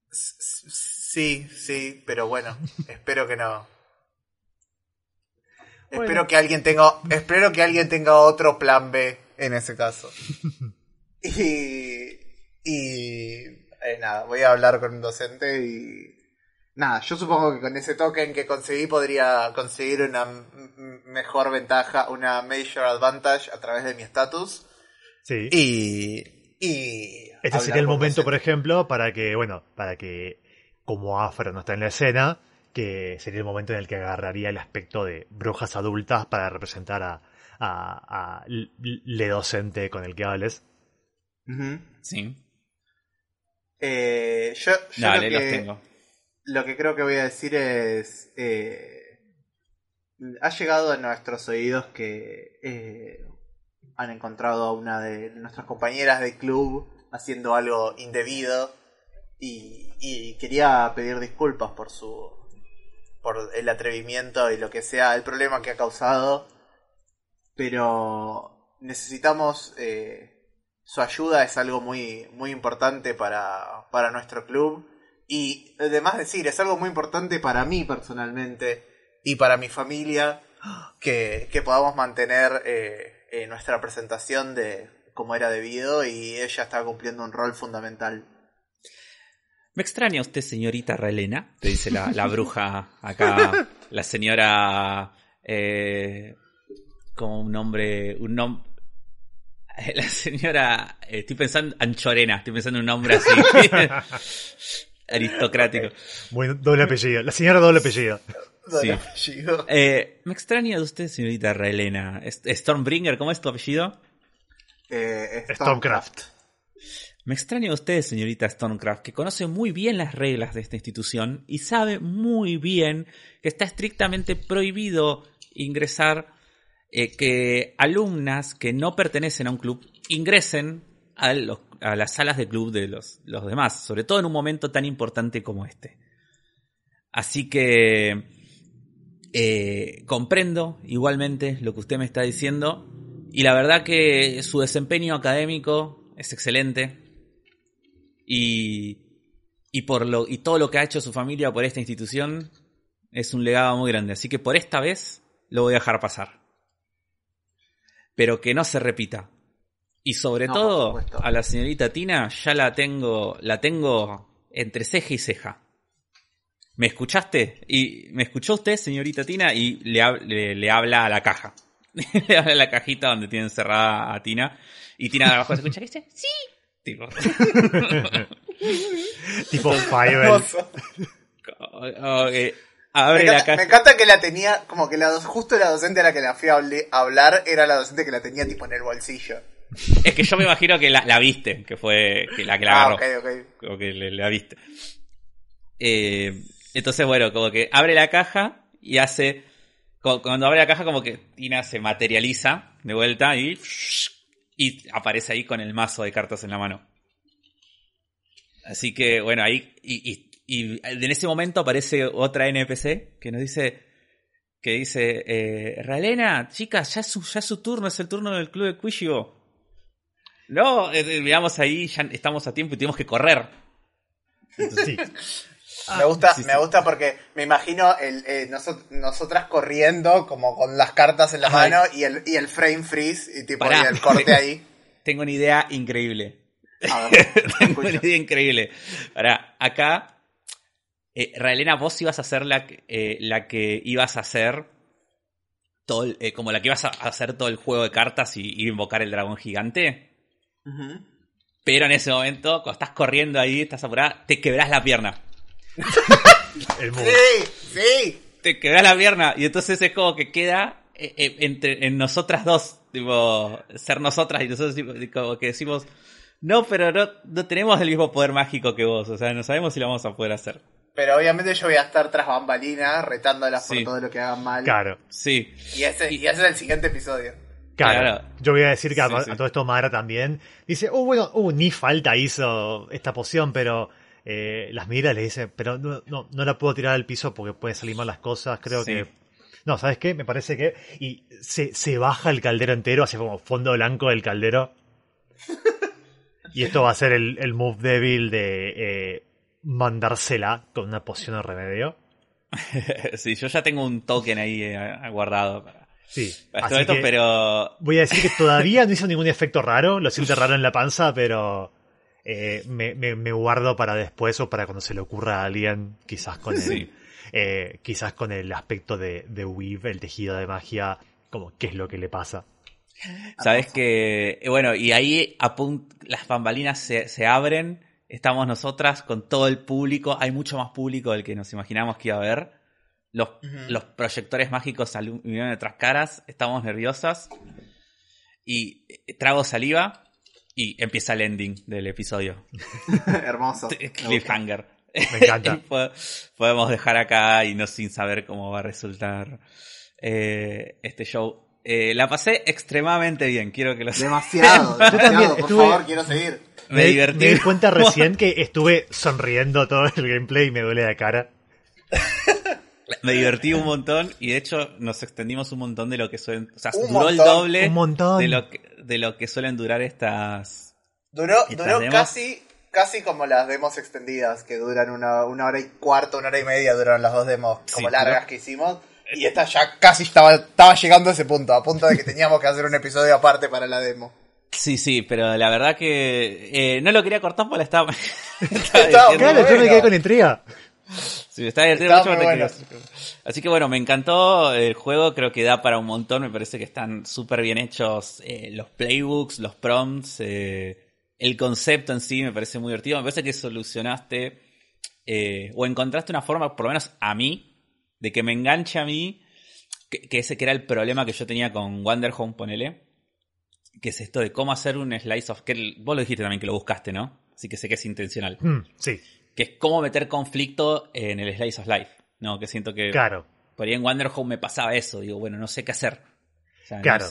Sí, sí, pero bueno, [laughs] espero que no. Bueno. Espero que alguien tenga, espero que alguien tenga otro plan B en ese caso. [laughs] Y, y eh, nada, voy a hablar con un docente y, nada, yo supongo que con ese token que conseguí podría conseguir una mejor ventaja, una major advantage a través de mi estatus. Sí. Y, y este sería el momento, por ejemplo, para que, bueno, para que como Afro no está en la escena, que sería el momento en el que agarraría el aspecto de brujas adultas para representar a, a, le docente con el que hables. Sí. Eh, yo, lo, que, lo que creo que voy a decir es. Eh, ha llegado a nuestros oídos que eh, han encontrado a una de nuestras compañeras de club haciendo algo indebido y, y quería pedir disculpas por su por el atrevimiento y lo que sea el problema que ha causado pero necesitamos eh, su ayuda es algo muy, muy importante para, para nuestro club. Y además decir, es algo muy importante para mí personalmente y para mi familia que, que podamos mantener eh, nuestra presentación de como era debido y ella está cumpliendo un rol fundamental. Me extraña usted, señorita Relena, te dice la, la bruja acá, la señora eh, como un nombre, un nombre, la señora, eh, estoy pensando, Anchorena, estoy pensando en un nombre así. [laughs] aristocrático. Bueno, doble apellido. La señora doble apellido. Doble apellido. Eh, me extraña de usted, señorita Relena. Stormbringer, ¿cómo es tu apellido? Eh, Stormcraft. Me extraña de usted, señorita Stormcraft, que conoce muy bien las reglas de esta institución y sabe muy bien que está estrictamente prohibido ingresar eh, que alumnas que no pertenecen a un club ingresen a, las salas de club de los, demás, sobre todo en un momento tan importante como este. Así que eh, comprendo igualmente lo que usted me está diciendo y la verdad que su desempeño académico es excelente y, y, por lo, y todo lo que ha hecho su familia por esta institución es un legado muy grande. Así que por esta vez lo voy a dejar pasar pero que no se repita. Y sobre todo, a la señorita Tina ya la tengo, la tengo entre ceja y ceja. ¿Me escuchaste? Y me escuchó usted, señorita Tina, y le, le, habla a la caja. [laughs] le habla a la cajita donde tiene encerrada a Tina. Y Tina de abajo se escucha, dice, sí. Tipo. [laughs] tipo me, encanta, que la tenía, como que la justo la docente a la que la fui a, hablar era la docente que la tenía tipo en el bolsillo. Es que yo me imagino que la, viste, que fue la que la ah, agarró. Como que la viste. Eh, entonces, bueno, como que abre la caja y hace. Cuando abre la caja, como que Tina se materializa de vuelta y. Y aparece ahí con el mazo de cartas en la mano. Así que, bueno, ahí. y y en ese momento aparece otra NPC que nos dice, que dice, eh, Ralena, chicas, ya es, su, ya su turno, es el turno del club de Quishibo. No, digamos eh, ahí, ya estamos a tiempo y tenemos que correr. [laughs] me gusta, me gusta porque me imagino el, eh, nosotras corriendo como con las cartas en la mano y el, y el frame freeze y tipo el corte ahí. [laughs] Tengo una idea increíble. [laughs] Tengo una idea increíble. Ahora, acá eh, Raelena, vos ibas a ser la, eh, la que ibas a hacer todo eh, como la que ibas a hacer todo el juego de cartas y invocar el dragón gigante. Pero en ese momento, cuando estás corriendo ahí, estás apurada, te quebrás la pierna. Sí, sí. Te quebrás la pierna. Y entonces es como que queda entre en nosotras dos, tipo, ser nosotras y nosotros como que decimos, no, pero no, no tenemos el mismo poder mágico que vos, o sea, no sabemos si lo vamos a poder hacer. Pero obviamente yo voy a estar tras bambalinas retándolas por todo lo que hagan mal. Claro. Sí. Y ese, y ese es el siguiente episodio. Claro. Yo voy a decir que a, todo esto Mara también dice, oh bueno, uh, ni falta hizo esta poción, pero eh, las mira y le dice, pero no, no, no, la puedo tirar al piso porque pueden salir mal las cosas, creo que... No, ¿sabes qué? Me parece que... Y se, se baja el caldero entero, hace como fondo blanco del caldero. y esto va a ser el, el move débil de... Eh, mandársela con una poción de remedio. [laughs] sí, yo ya tengo un token ahí eh, guardado para, sí, esto, pero... Voy a decir que todavía no hizo ningún efecto raro, lo siento raro en la panza, pero eh, me, me, me guardo para después o para cuando se le ocurra a alguien, quizás con el, Sí. eh, quizás con el aspecto de, de Weave, el tejido de magia, como qué es lo que le pasa. Sabes que, eh, bueno, y ahí apunt las bambalinas se, se abren, estamos nosotras con todo el público, hay mucho más público del que nos imaginamos que iba a haber. Los, los proyectores mágicos iluminaron nuestras caras, estamos nerviosas. Y trago saliva y empieza el ending del episodio. [laughs] Hermoso. [laughs] Cliffhanger. Me encanta. [laughs] Podemos dejar acá y no sin saber cómo va a resultar eh, este show. Eh, la pasé extremadamente bien, quiero que lo sepan. Demasiado, demasiado. Por estuve- favor, quiero seguir. Me divertí. Me di cuenta recién que estuve sonriendo todo el gameplay y me duele la cara. [laughs] Me divertí un montón y de hecho nos extendimos un montón de lo que suelen. O sea, Un duró el doble un montón. de lo que, de lo que suelen durar estas. Duró, ¿Estas duró demos? casi, casi como las demos extendidas, que duran una, una hora y cuarto, una hora y media, duraron las dos demos como Sí, largas que hicimos. Y esta ya casi estaba, estaba llegando a ese punto, a punto de que teníamos que hacer un episodio aparte para la demo. Sí, sí, pero la verdad que eh, no lo quería cortar porque la [laughs] estaba. estaba. Claro, yo me quedé con intriga. Sí, me estaba divirtiendo Estaba mucho, quería- Así que bueno, me encantó el juego, creo que da para un montón, me parece que están súper bien hechos eh, los playbooks, los prompts, eh, el concepto en sí me parece muy divertido, me parece que solucionaste eh, o encontraste una forma, por lo menos a mí, de que me enganche a mí, que, que ese que era el problema que yo tenía con Wonder Home, ponele, que es esto de cómo hacer un slice of... que vos lo dijiste también que lo buscaste, ¿no? Así que sé que es intencional. Mm, sí, que es cómo meter conflicto en el Slice of Life. No, que siento que claro. por ahí en Wonder Home me pasaba eso. Digo, bueno, no sé qué hacer. O sea, no Claro.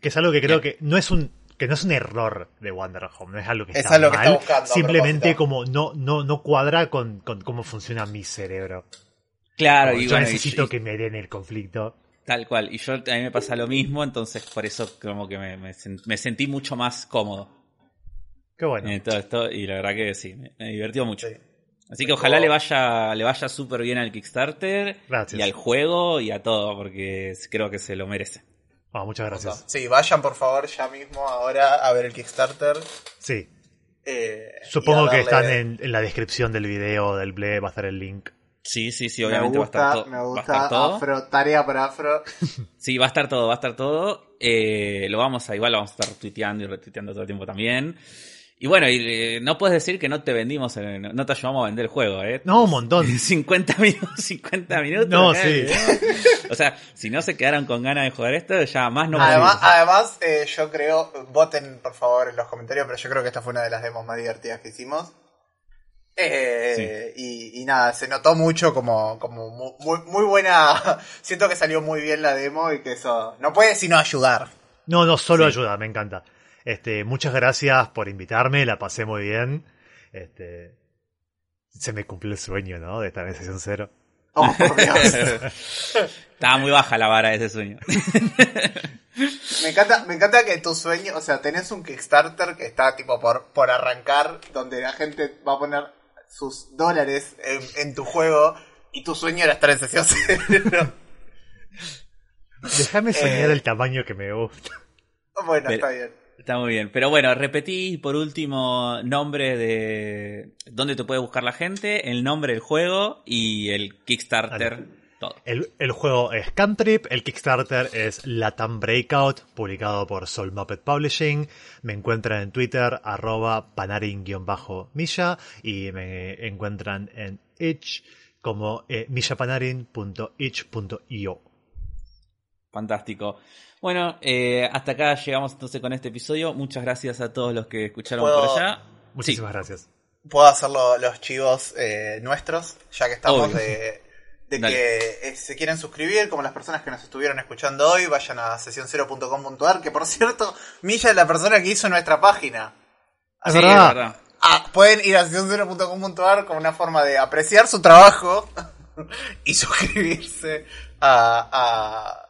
Que es algo que creo que no es un que no es un error de Wonder Home, no es algo que Es está algo que está buscando, simplemente como no no no cuadra con, con cómo funciona mi cerebro. Claro, Como y yo bueno, necesito y- que me den el conflicto. tal cual. Y yo a mí me pasa lo mismo, entonces por eso como que me, me sentí mucho más cómodo Qué bueno. todo esto. Y la verdad que sí, me, me divirtió mucho. Sí. Así que ojalá le vaya, le vaya súper bien al Kickstarter Gracias. y al juego y a todo, porque creo que se lo merece. Ah, muchas gracias. Sí, vayan por favor ya mismo ahora a ver el Kickstarter. Sí. eh, Supongo a que están en, en la descripción del video del Ble, va a estar el link. Sí, sí, sí, Me obviamente gusta, va a estar todo. me va a gusta estar todo. Afro, tarea para Afro. [laughs] Sí, va a estar todo, va a estar todo. Eh, lo vamos a, igual lo vamos a estar tuiteando y retuiteando todo el tiempo también. Y bueno, y, eh, no puedes decir que no te vendimos, eh, no no te ayudamos a vender el juego, ¿eh? No, un montón. 50 minutos, 50 minutos. No, acá, sí. ¿eh? [laughs] O sea, si no se quedaron con ganas de jugar esto, ya más no además, podemos. además eh, yo creo, voten por favor en los comentarios, pero yo creo que esta fue una de las demos más divertidas que hicimos. Eh, y, y nada, se notó mucho como, como mu- muy, muy buena. [laughs] Siento que salió muy bien la demo y que eso no puede sino ayudar. No, no, solo Sí. ayuda, me encanta. Este, muchas gracias por invitarme, la pasé muy bien. Este, se me cumplió el sueño, ¿no? De estar en sesión cero. Oh, por Dios. [laughs] Estaba muy baja la vara de ese sueño. [laughs] Me encanta, me encanta que tu sueño, o sea, tenés un Kickstarter que está tipo por, por arrancar, donde la gente va a poner sus dólares en, en tu juego y tu sueño era estar en sesión cero. Déjame soñar Eh. el tamaño que me gusta. bueno, Pero- está bien. Está muy bien. Pero bueno, repetí por último nombre de dónde te puede buscar la gente, el nombre del juego y el Kickstarter. Todo. El, el juego es Cantrip, el Kickstarter es Latam Breakout, publicado por Soul Muppet Publishing. Me encuentran en Twitter, arroba panarin-milla, y me encuentran en itch como eh, millapanarin.itch.io. Fantástico. Bueno, eh, hasta acá llegamos entonces con este episodio. Muchas gracias a todos los que escucharon ¿Puedo- por allá. Muchísimas gracias. Puedo hacer lo- los chivos eh, nuestros, ya que estamos Obvio. de, que eh, se quieren suscribir, como las personas que nos estuvieron escuchando hoy, vayan a sesión0.com.ar, que por cierto, Milla es la persona que hizo nuestra página. Es Sí, verdad. es verdad. Ah, pueden ir a sesión0.com.ar como una forma de apreciar su trabajo [laughs] y suscribirse a, a,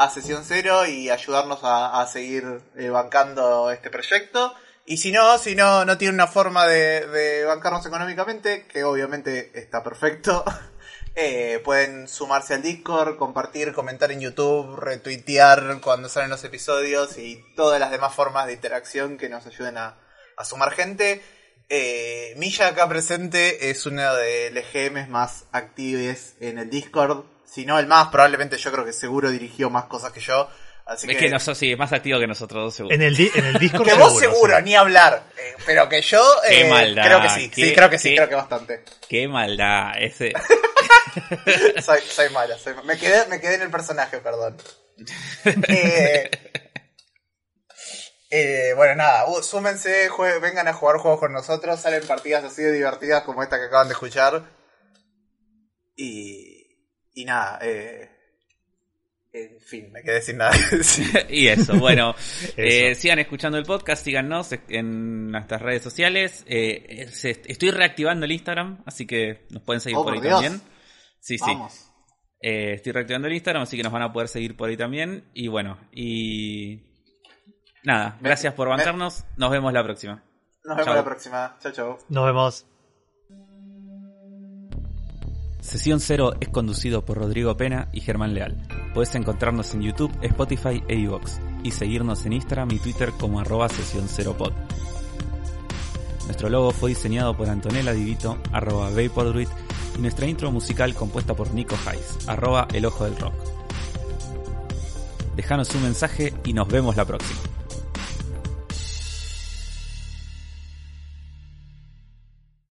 a Sesión Cero y ayudarnos a, seguir eh, bancando este proyecto. Y si no, si no, no tienen una forma de, bancarnos económicamente, que obviamente está perfecto, [laughs] eh, pueden sumarse al Discord, compartir, comentar en YouTube, retuitear cuando salen los episodios y todas las demás formas de interacción que nos ayuden a, sumar gente. Eh, Milla acá presente es uno de los GMs más activos en el Discord. Si no el más, probablemente yo creo que seguro dirigió más cosas que yo. Así Es que nosotros sí, es más activo que nosotros dos, seguro. En el, en el Discord que vos seguro, seguro, sí. ni hablar. Eh, pero que yo Qué eh, maldad, creo que sí. qué- sí, creo que sí, qué- creo que bastante. Qué maldad. Ese... [laughs] soy, soy mala, soy Me quedé, me quedé en el personaje, perdón. [laughs] Eh, eh, bueno, nada, súmense, vengan a jugar juegos con nosotros, salen partidas así de divertidas como esta que acaban de escuchar. Y, y nada, eh, en fin, me quedé sin nada [laughs] y eso, bueno, [laughs] eh, Eso. sigan escuchando el podcast, síganos en nuestras redes sociales. Eh, estoy reactivando el Instagram, así que nos pueden seguir Oh, por por ahí Dios. también. Sí, sí. Vamos. Eh, estoy reactivando el Instagram, así que nos van a poder seguir por ahí también. Y bueno, y nada, Me- gracias por me- bancarnos. Nos vemos la próxima. Nos vemos Chau. la próxima. Chau, chau. Nos vemos. Sesión Cero es conducido por Rodrigo Pena y Germán Leal. Puedes encontrarnos en YouTube, Spotify e iVoox y seguirnos en Instagram y Twitter como arroba Sesión Cero Pod. Nuestro logo fue diseñado por Antonella Divito, arroba Vapordruid, y nuestra intro musical compuesta por Nico Hayes, arroba El Ojo del Rock. Dejanos un mensaje y nos vemos la próxima.